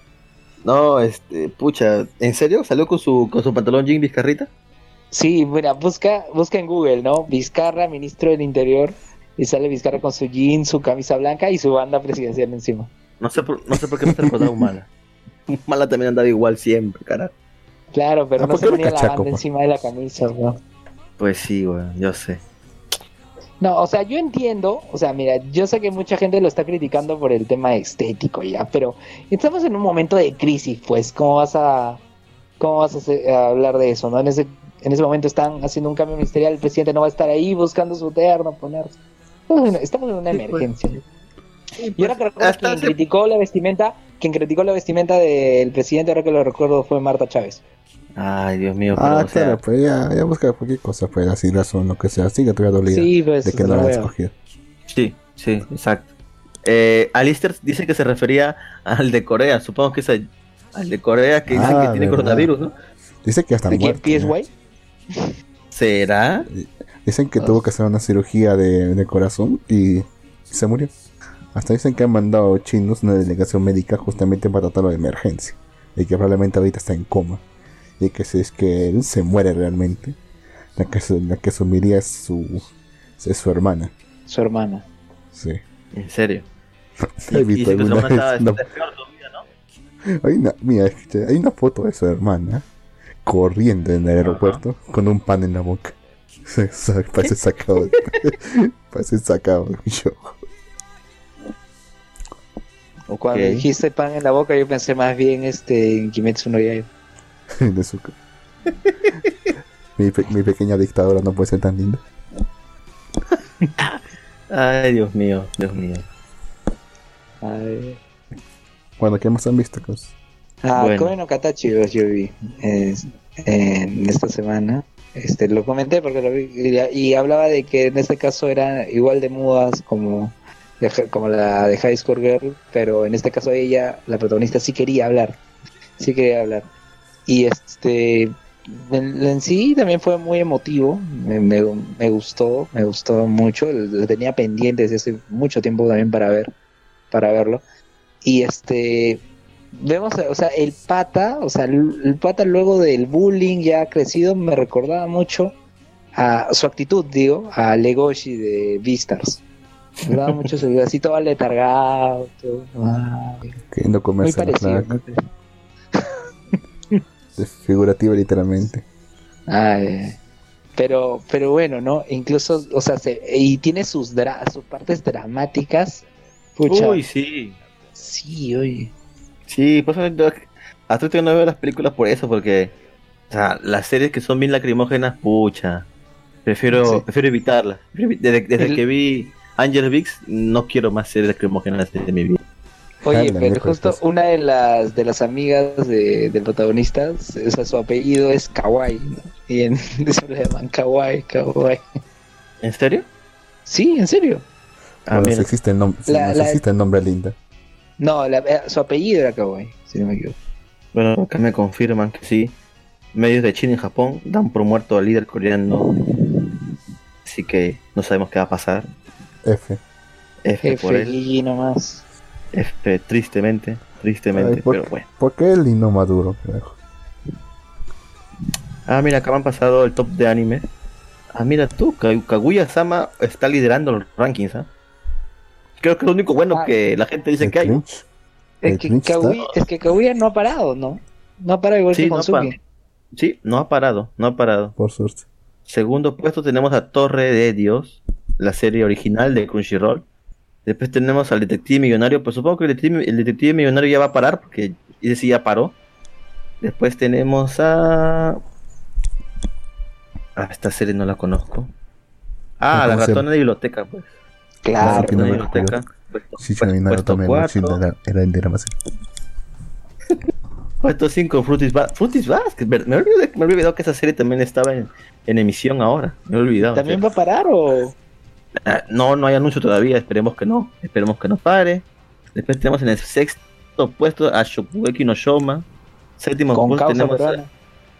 S3: No, este, pucha, ¿en serio? ¿Salió con su, con su pantalón jean Vizcarrita?
S1: Sí, mira, busca, busca en Google, ¿no? Vizcarra, ministro del Interior, y sale Vizcarra con su jean, su camisa blanca y su banda presidencial encima.
S3: No sé por, no sé por qué me está recordando Humala. Humala también andaba igual siempre, carajo.
S1: Claro, pero no
S2: ¿por
S1: se ponía la
S2: cachaco,
S1: banda
S2: pues?
S1: encima de la camisa, ¿no?
S3: Pues sí, weón, yo sé.
S1: No, o sea, yo entiendo, o sea, mira, yo sé que mucha gente lo está criticando por el tema estético ya, pero estamos en un momento de crisis, pues, ¿cómo vas a, cómo vas a, hacer- a hablar de eso, no? En ese en ese momento están haciendo un cambio ministerial, el presidente no va a estar ahí buscando su terno, ponerse. Bueno, estamos en una
S3: Sí, pues.
S1: emergencia.
S3: Sí,
S1: Y ahora que
S3: pues,
S1: recuerdo, quien
S3: hace-
S1: criticó la vestimenta, quien criticó la vestimenta del presidente, ahora que lo recuerdo, fue Marta Chávez.
S3: Ay, Dios mío, pero,
S2: Ah,
S3: o sea,
S2: claro, pues ya, ya busca cualquier cosa, pues así razón, lo que sea, sigue todavía dolida
S1: Sí, pues,
S2: de que no
S1: lo
S2: han escogido.
S3: Sí, sí, exacto. Eh, Alistair dice que se refería al de Corea, supongo que es al, de Corea que dice
S2: Ah,
S3: que tiene
S2: verdad.
S3: coronavirus, ¿no?
S2: Dice que hasta
S1: ¿De quién?
S2: muerto. ya.
S1: ¿PSY?
S3: ¿Será?
S2: Dicen que tuvo que hacer una cirugía de, de corazón y se murió. Hasta dicen que han mandado chinos una delegación médica justamente para tratarlo de emergencia. Y que probablemente ahorita está en coma. Y que si es que él se muere realmente, la que, su- la que asumiría es su, es su hermana.
S1: Su hermana.
S2: Sí.
S3: En serio.
S2: He
S3: Y
S2: alguna
S3: hermana todavía, ¿no?
S2: hay una, mira, hay una foto de su hermana corriendo en el aeropuerto con un pan en la boca. Parece sacado, parece sacado show.
S1: O cuando dijiste pan en la boca, yo pensé más bien este, en Kimetsu no Yaiba.
S2: de su- mi, pe- mi pequeña dictadora no puede ser tan linda.
S3: Ay, Dios mío, Dios mío.
S1: Ay.
S2: Bueno, ¿qué más han visto? cos?
S1: Ah,
S3: Bueno.
S1: Koe no Katachi yo, vi es- en esta semana. Este, lo comenté porque lo vi y, y hablaba de que en este caso eran igual de mudas como, de como la de High School Girl, pero en este caso ella, la protagonista, sí quería hablar. Sí quería hablar. Y este, en, en sí también fue muy emotivo. Me, me, me gustó, me gustó mucho. Lo tenía pendiente desde hace mucho tiempo también para ver, para verlo. Y este, vemos, o sea, el pata, o sea, el, el pata luego del bullying ya crecido me recordaba mucho a su actitud, digo, a Legoshi de Beastars. Me recordaba mucho su así todo aletargado, todo, ay,
S2: Queriendo
S1: muy
S2: comerse
S1: parecido.
S2: flaca, figurativa literalmente.
S1: Ay, pero, pero bueno, ¿no? Incluso, o sea, se- y tiene sus, dra- sus partes dramáticas. Pucha,
S3: Uy, sí.
S1: sí, oye.
S3: Sí, pues yo- hasta ahorita no veo las películas por eso, porque o sea, las series que son bien lacrimógenas, pucha, prefiero,
S1: Sí.
S3: prefiero evitarlas. Desde, desde
S1: El-
S3: que vi Angel Vix, no quiero más series lacrimógenas de mi vida.
S1: Oye, pero justo una de las de las amigas de, del protagonista, o sea, su apellido es Kawaii, ¿no? Y en eso le llaman Kawaii, Kawaii.
S3: ¿En serio?
S1: Sí, en serio.
S3: Ah,
S2: Bueno, si existe el, nom- si
S1: la-
S2: existe el nombre linda.
S1: No, la- eh, su apellido era Kawaii, si no me equivoco.
S3: Bueno, acá me confirman que sí. Medios de China y Japón dan por muerto al líder coreano. Así que no sabemos qué va a pasar.
S2: F.
S3: F por él.
S1: FI nomás.
S3: F, tristemente. Tristemente,
S2: Ay, ¿por
S3: pero bueno.
S2: ¿Por qué el no maduro?
S3: Ah, mira, acá me han pasado el top de anime. Ah, mira tú, Ka- Kaguya-sama está liderando los rankings, ¿ah? Creo que es lo único bueno
S1: Ah.
S3: que la gente dice
S2: ¿El
S3: que hay.
S1: Es
S2: ¿El
S1: que? Kaguya, es que Kaguya no ha parado, ¿no? No ha parado igual
S3: Sí,
S1: que
S3: no ha
S1: Konosuke.
S3: parado. Sí, no ha parado, no ha parado.
S2: Por suerte.
S3: Segundo puesto tenemos a Torre de Dios, la serie original de Crunchyroll. Después tenemos al Detective Millonario, pues supongo que el Detective, el Detective Millonario ya va a parar, porque ese sí ya paró. Después tenemos a... Ah, esta serie no la conozco. Ah, la
S2: ¿Cómo se-
S3: ratona de biblioteca, pues.
S1: Claro.
S3: La
S2: que no
S3: ratona de
S2: me
S3: biblioteca. puesto
S2: me
S3: cuatro.
S2: era, era el de Amazon.
S3: Puesto 5, Fruitis Basket. Fruitis Basket. Me he olvidado, me he olvidado que esa serie también estaba en, en emisión ahora. Me he olvidado.
S1: ¿También va a parar o...?
S3: Ah, no, no hay anuncio todavía. Esperemos que no. Esperemos que no pare. Después tenemos en el sexto puesto a Shokugeki no Shoma. Séptimo
S1: Con
S3: puesto
S1: causa
S3: tenemos
S1: peruana.
S3: a,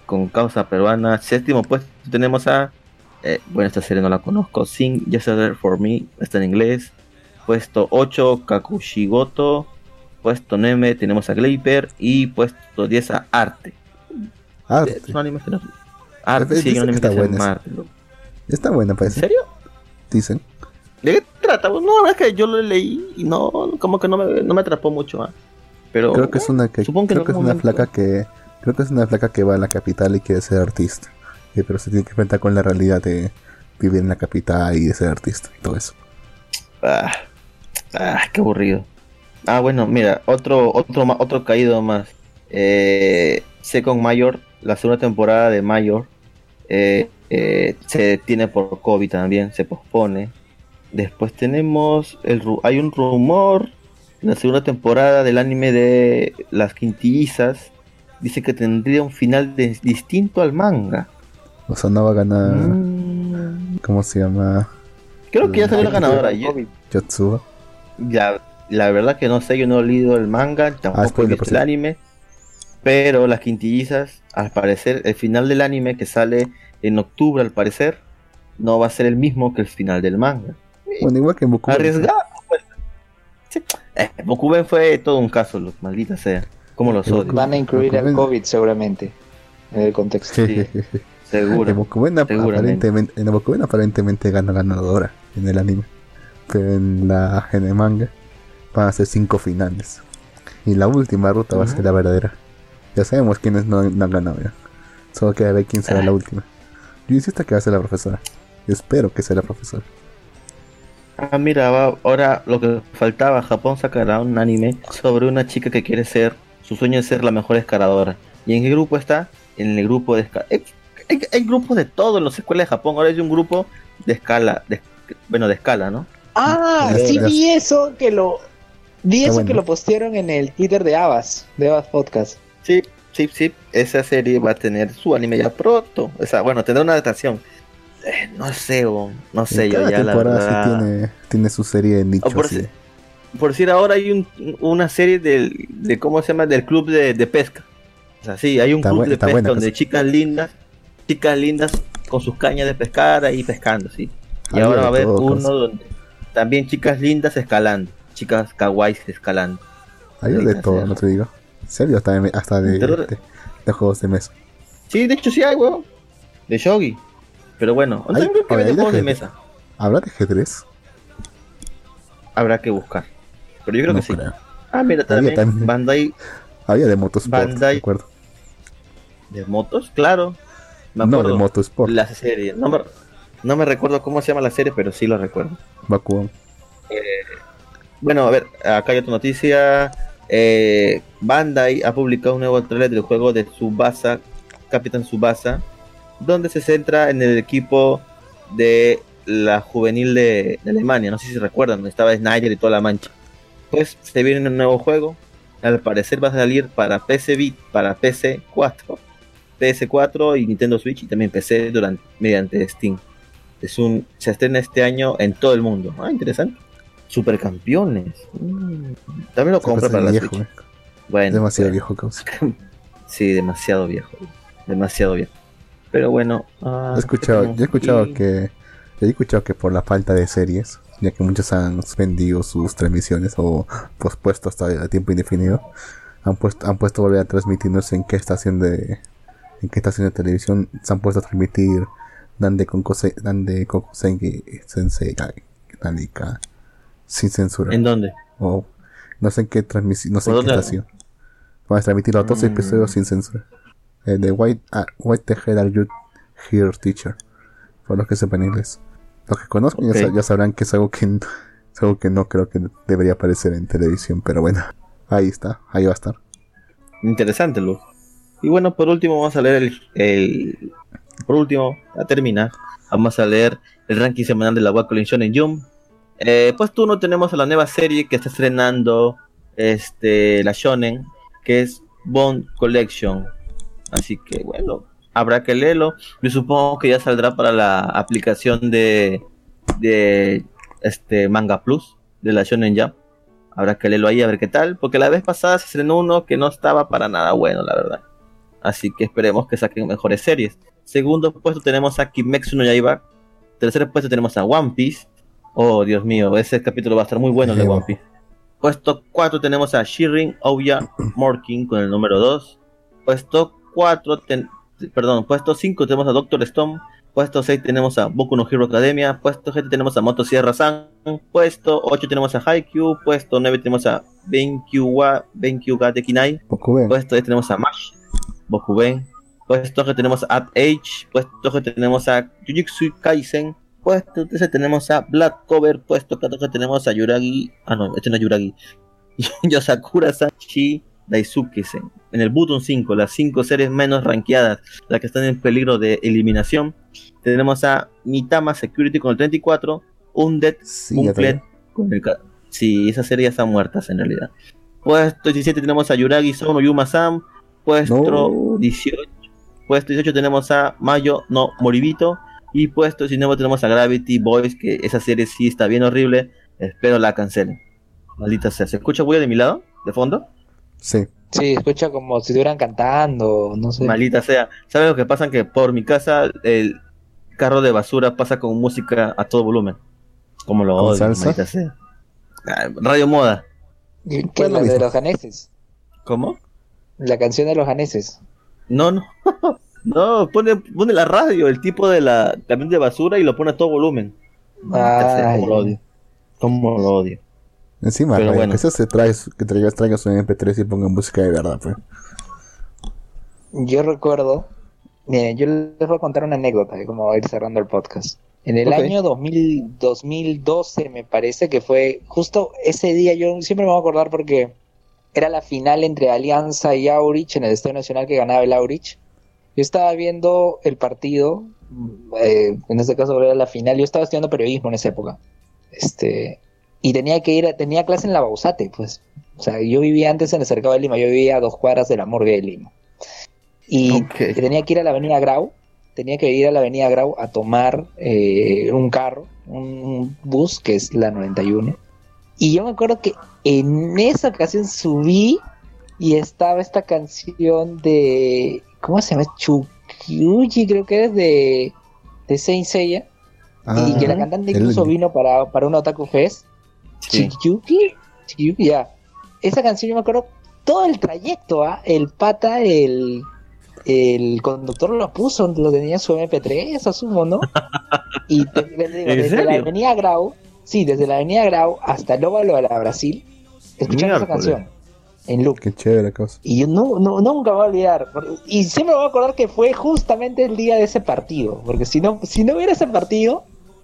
S3: con causa peruana. Séptimo puesto tenemos a. eh, bueno, esta serie no la conozco. Sing Yesterday for Me. Está en inglés. Puesto 8, Kakushigoto. Puesto 9 tenemos a Gleiper. Y puesto 10 a Arte.
S2: Ah,
S3: Es un anime que no- Arte,
S2: Dicen
S3: sí, un
S2: que
S3: anime
S2: está
S3: que
S2: buena
S3: Arte, ¿no?
S2: está buena,
S3: ¿En
S2: parece.
S3: serio?
S2: Dicen.
S3: ¿De qué trata? No, la verdad es que yo lo leí y no, como que no me, no me atrapó mucho. ah. Pero
S2: Creo que es una que,
S3: supongo que
S2: creo
S3: en
S2: que es una flaca que creo que es una flaca que va a la capital y quiere ser artista. Eh, pero se tiene que enfrentar con la realidad de vivir en la capital y de ser artista y todo eso.
S3: Ah, ah, qué aburrido. Ah, bueno, mira, otro, otro, otro caído más. Eh, Second Mayor, la segunda temporada de Mayor. eh, eh, se tiene por COVID también, se pospone. Después tenemos, el, hay un rumor, la segunda temporada del anime de Las Quintillizas, dice que tendría un final distinto al manga.
S2: O sea, no va a ganar. Mm. ¿Cómo se llama?
S3: Creo que ya salió la ganadora.
S2: Yotsuba.
S3: Ya, la verdad que no sé, yo no he leído el manga, tampoco he visto el anime. Pero las quintillizas, al parecer, el final del anime que sale en octubre, al parecer, no va a ser el mismo que el final del manga.
S2: Bueno, igual que en Bokuben.
S3: Arriesgado. Pues. Eh, Bokuben fue todo un caso, los maldita sea. Como los
S1: odio. Van a incluir el COVID seguramente en el contexto.
S3: Sí, seguro. En
S2: Bokuben, aparentemente, en Bokuben aparentemente gana ganadora en el anime. Pero en, la, en el manga van a ser cinco finales. Y la última ruta va a ser la verdadera. Ya sabemos quiénes no, han ganado ya. Solo queda ver quién será la ah. última. Yo insisto que va a ser la profesora. Yo espero que sea la profesora.
S3: Ah, mira, ahora lo que faltaba, Japón sacará un anime sobre una chica que quiere ser, su sueño es ser la mejor escaladora. ¿Y en qué grupo está? En el grupo de escala. Hay, grupos de todo en las escuelas de Japón. Ahora hay un grupo de escala, de, bueno, de escala, ¿no?
S1: Ah, sí vi eso que lo vi eso que lo postearon en el Twitter de Abas, de Abas Podcast.
S3: Sí, sí, sí. Esa serie va a tener su anime ya pronto. O sea, bueno, tendrá una adaptación. Eh, no sé, no sé, yo ya la verdad...
S2: tiene, tiene su serie de nicho.
S3: por, por, decir, ahora hay un, una serie del, de, ¿cómo se llama? Del club de, de pesca. O sea, sí, hay un club de pesca donde chicas lindas, chicas lindas con sus cañas de pescar ahí pescando, sí. Y ahora va a haber uno donde también chicas lindas escalando, chicas kawaiis escalando.
S2: Hay de todo, no te digo. ¿En serio? Hasta de, hasta de, de, juegos de mesa.
S3: Sí, de hecho sí hay, weón. De shogi. Pero bueno, ¿hay, que de juegos de mesa.
S2: ¿Habrá de G3?
S3: Habrá que buscar. Pero yo creo que sí. Ah, mira, también, también, Bandai.
S2: Había de Motosport,
S3: Bandai. acuerdo. ¿De motos? Claro.
S2: Me no, de Motosport.
S3: La serie. No me, no me recuerdo cómo se llama la serie, pero sí lo recuerdo.
S2: Bakugan.
S3: Eh, bueno, a ver, acá hay otra noticia. Eh, Bandai ha publicado un nuevo trailer del juego de Subasa, Capitán Subasa, donde se centra en el equipo de la juvenil de, Alemania. No sé si recuerdan, donde estaba Snyder y toda la mancha. Pues se viene un nuevo juego. Al parecer va a salir para PC para PC 4, PS4 y Nintendo Switch y también PC durante, mediante Steam. Es un, se estrena este año en todo el mundo. Ah, interesante. Supercampeones. Mm. También lo compro para la viejo, Switch. Eh.
S2: Bueno, demasiado viejo, causa.
S3: sí, demasiado viejo. Demasiado viejo. Pero bueno.
S2: Ah, he escuchado, yo he escuchado que. he escuchado que por la falta de series, ya que muchos han suspendido sus transmisiones o pospuesto hasta tiempo indefinido, han puesto, han puesto a volver a transmitirnos en qué estación de. En qué estación de televisión se han puesto a transmitir Dande con Dande Kokusengi Sensei Nanika sin censura.
S3: ¿En dónde?
S2: O no sé en qué transmisión, no sé en qué estación. Van a transmitir los dos mm. episodios sin censura. El eh, de White, ah, White the Head Are You Here Teacher. Por los que sepan inglés. Los que conozcan ya, sabrán que es algo que, es algo que no creo que debería aparecer en televisión, pero bueno, ahí está, ahí va a estar.
S3: Interesante, Luz. Y bueno, por último vamos a leer el, por último, a terminar, vamos a leer el ranking semanal de la Wacom en Jump. Eh, pues tú no tenemos a la nueva serie que está estrenando este, la Shonen, que es Bond Collection. Así que bueno, habrá que leerlo. Yo supongo que ya saldrá para la aplicación de, de este Manga Plus de la Shonen Jump. Habrá que leerlo ahí a ver qué tal, porque la vez pasada se estrenó uno que no estaba para nada bueno, la verdad. Así que esperemos que saquen mejores series. Segundo puesto tenemos a Kimetsu no Yaiba. Tercer puesto tenemos a One Piece. Oh, Dios mío, ese capítulo va a estar muy bueno el de One Piece. Puesto 4 tenemos a Shirin Ouya Morkin con el número 2. Puesto 4, perdón, puesto 5 tenemos a Doctor Stone. Puesto 6 tenemos a Boku no Hero Academia. Puesto 7 tenemos a Motosierra San. Puesto 8 tenemos a Haikyuu. Puesto 9 tenemos a Benkyu wa Benkyu ga Dekinai. Puesto 10 tenemos a Mash. Ben puesto que tenemos a Age, puesto que tenemos a Jujutsu Kaisen, puesto que tenemos a Black Cover, puesto que tenemos a Yuragi, ah no, este no es Yuragi, Yosakura Sachi Daisuke-sen. en el Button 5, las 5 series menos rankeadas, las que están en peligro de eliminación, tenemos a Mitama Security con el 34, Undead
S2: Sí, también.
S3: con el... Sí, esas series están muertas en realidad. Puesto 17 tenemos a Yuragi Sono Yuma-san. Puesto
S2: No.
S3: 18 puesto 18 tenemos a Mayo no Moribito. Y puesto 19 tenemos a Gravity Boys, que esa serie sí está bien horrible. Espero la cancelen. Maldita sea. ¿Se escucha bulla de mi lado? ¿De fondo?
S2: Sí.
S1: Sí, escucha como si estuvieran cantando, no sé.
S3: Maldita sea. ¿Sabes lo que pasa? Que por mi casa el carro de basura pasa con música a todo volumen. Como lo
S2: ¿Con
S3: odio,
S2: salsa?
S3: maldita sea. Radio Moda.
S1: Que
S2: Pues lo
S1: de los janeses.
S3: ¿Cómo?
S1: La canción de los janeses.
S3: No, no. No, pone, pone la radio, el tipo de la camión de basura y lo pone a todo volumen.
S1: Ay.
S3: Como lo odio. Como lo odio.
S2: Encima,
S3: Pero bueno.
S2: que eso se trae, que traigas, traigas un MP3 y ponga música de verdad, pues.
S1: Yo recuerdo, miren, yo les voy a contar una anécdota de cómo va a ir cerrando el podcast. En el
S3: Ok.
S1: año 2000, 2012 me parece que fue justo ese día, yo siempre me voy a acordar porque era la final entre Alianza y Aurich en el Estadio Nacional que ganaba el Aurich. Yo estaba viendo el partido, eh, en este caso era la final, yo estaba estudiando periodismo en esa época. Este, y tenía que ir, a- tenía clase en la Bausate, pues. O sea, yo vivía antes en el cercado de Lima, yo vivía a dos cuadras de la morgue de Lima. Y
S3: Ok.
S1: tenía que ir a la avenida Grau, tenía que ir a la avenida Grau a tomar eh, un carro, un bus que es la 91. Y yo me acuerdo que en esa ocasión subí y estaba esta canción de. ¿Cómo se llama? Chukyuji, creo que es de, de Saint Seiya. y que la cantante
S2: el-
S1: incluso vino para, para un Otaku Fest.
S3: Sí.
S1: Chikiyuki, Chikiyuki, ya. Esa canción yo me acuerdo todo el trayecto, ¿ah? El pata, el, el conductor lo puso, lo tenía en su MP3, asumo, ¿no? Y digo,
S3: ¿En
S1: desde la avenida Grau, sí, desde la avenida Grau hasta el óvalo de la Brasil, escuchando esa canción en loop.
S2: Qué chévere cosa.
S1: Y yo no, no, nunca me voy a olvidar. Y siempre me voy a acordar que fue justamente el día de ese partido. Porque si no, si no hubiera ese partido,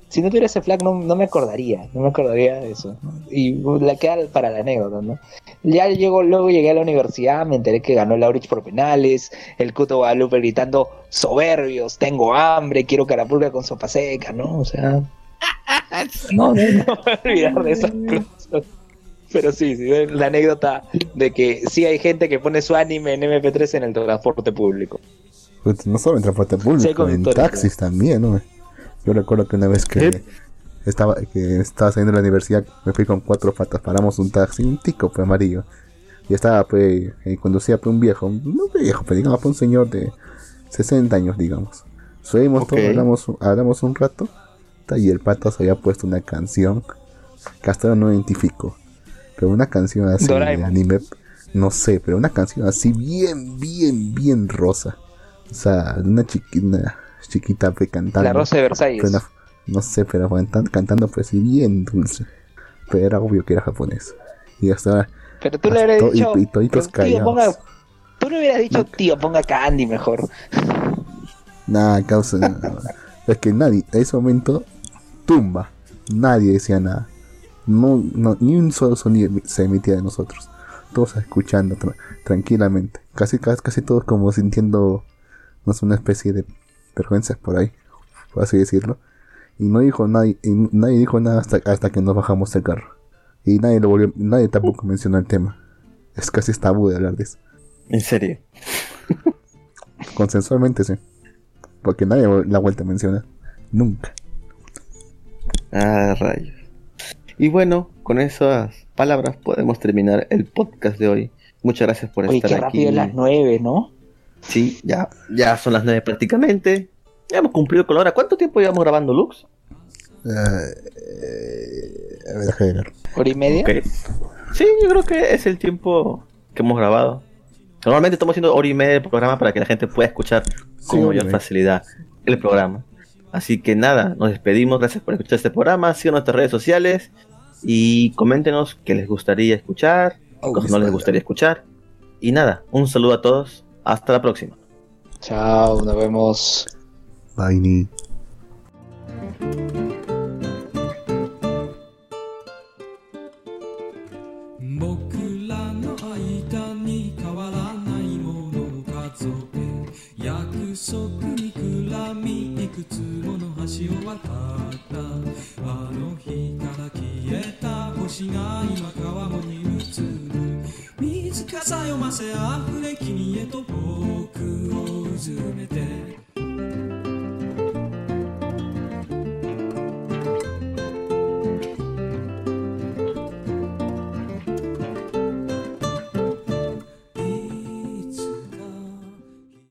S1: si no tuviera ese flag, no, no me acordaría. No me acordaría de eso. Y la queda para la anécdota, ¿no? Ya llegó, luego llegué a la universidad, me enteré que ganó Laurich por penales. El Cuto Guadalupe gritando soberbios, tengo hambre, quiero carapulga con sopa seca, ¿no? O sea. No, no, no me voy a olvidar de esas cosas. Pero sí, sí, la anécdota de que sí hay gente que pone su anime en MP3 en el transporte público.
S2: Pues, no solo en transporte
S1: Sí,
S2: público,
S1: con
S2: en taxis también, ¿no? Yo recuerdo que una vez que estaba que estaba saliendo de la universidad, me fui con cuatro patas, paramos un taxi, un tico pues amarillo. Y estaba pues, y conducía pues un viejo, no viejo, pero digamos pues, un señor de 60 años, digamos. Subimos
S3: Ok.
S2: todo, hablamos, hablamos un rato, y el pato se había puesto una canción que hasta ahora no identifico. Pero una canción así de
S1: Doraemon.
S2: anime, no sé, pero una canción así bien, bien, bien rosa. O sea, una chiquita, chiquita pues, cantando.
S1: La Rosa de Versalles.
S2: Pero no, sé, pero cantan- cantando pues bien dulce. Pero era obvio que era japonés. Y hasta ahora,
S1: Pero tú le hubieras
S2: y-
S1: dicho.
S2: y toditos
S1: tío, ponga, tú le hubieras dicho, tío, ponga Candy mejor.
S2: nada, causa. nada. es que nadie, a ese momento, tumba. Nadie decía nada. No, no, ni un solo sonido se emitía de nosotros. Todos escuchando tra- tranquilamente. Casi, casi, casi todos como sintiendo, no sé, una especie de vergüenza por ahí, por así decirlo. Y no dijo nadie, y nadie dijo nada hasta, hasta que nos bajamos del carro. Y nadie lo volvió, nadie tampoco mencionó el tema. Es casi tabú de hablar de eso.
S3: En serio.
S2: Consensualmente sí. Porque nadie la vuelta a mencionar. Nunca.
S3: Ah, rayos. Y bueno, con esas palabras podemos terminar el podcast de hoy. Muchas gracias por
S1: Oye,
S3: estar
S1: qué
S3: aquí.
S1: rápido las nueve, ¿no?
S3: Sí, ya, ya son las nueve prácticamente. Ya hemos cumplido con la hora. ¿Cuánto tiempo llevamos grabando, Lux?
S2: Eh, a ver, déjame ver.
S1: Hora y media.
S3: Ok. Sí, yo creo que es el tiempo que hemos grabado. Normalmente estamos haciendo hora y media de programa para que la gente pueda escuchar con
S2: Sí,
S3: mayor facilidad el programa. Así que nada, nos despedimos. Gracias por escuchar este programa. Sigan nuestras redes sociales y coméntenos qué les gustaría escuchar,
S2: Oh,
S3: cosas no les gustaría escuchar. Y nada, un saludo a todos. Hasta la próxima.
S1: Chao, nos vemos.
S2: Bye, ni.
S4: 僕らの間 が今川面にうつ水かさ読ませあふれ君へと僕をうずめて。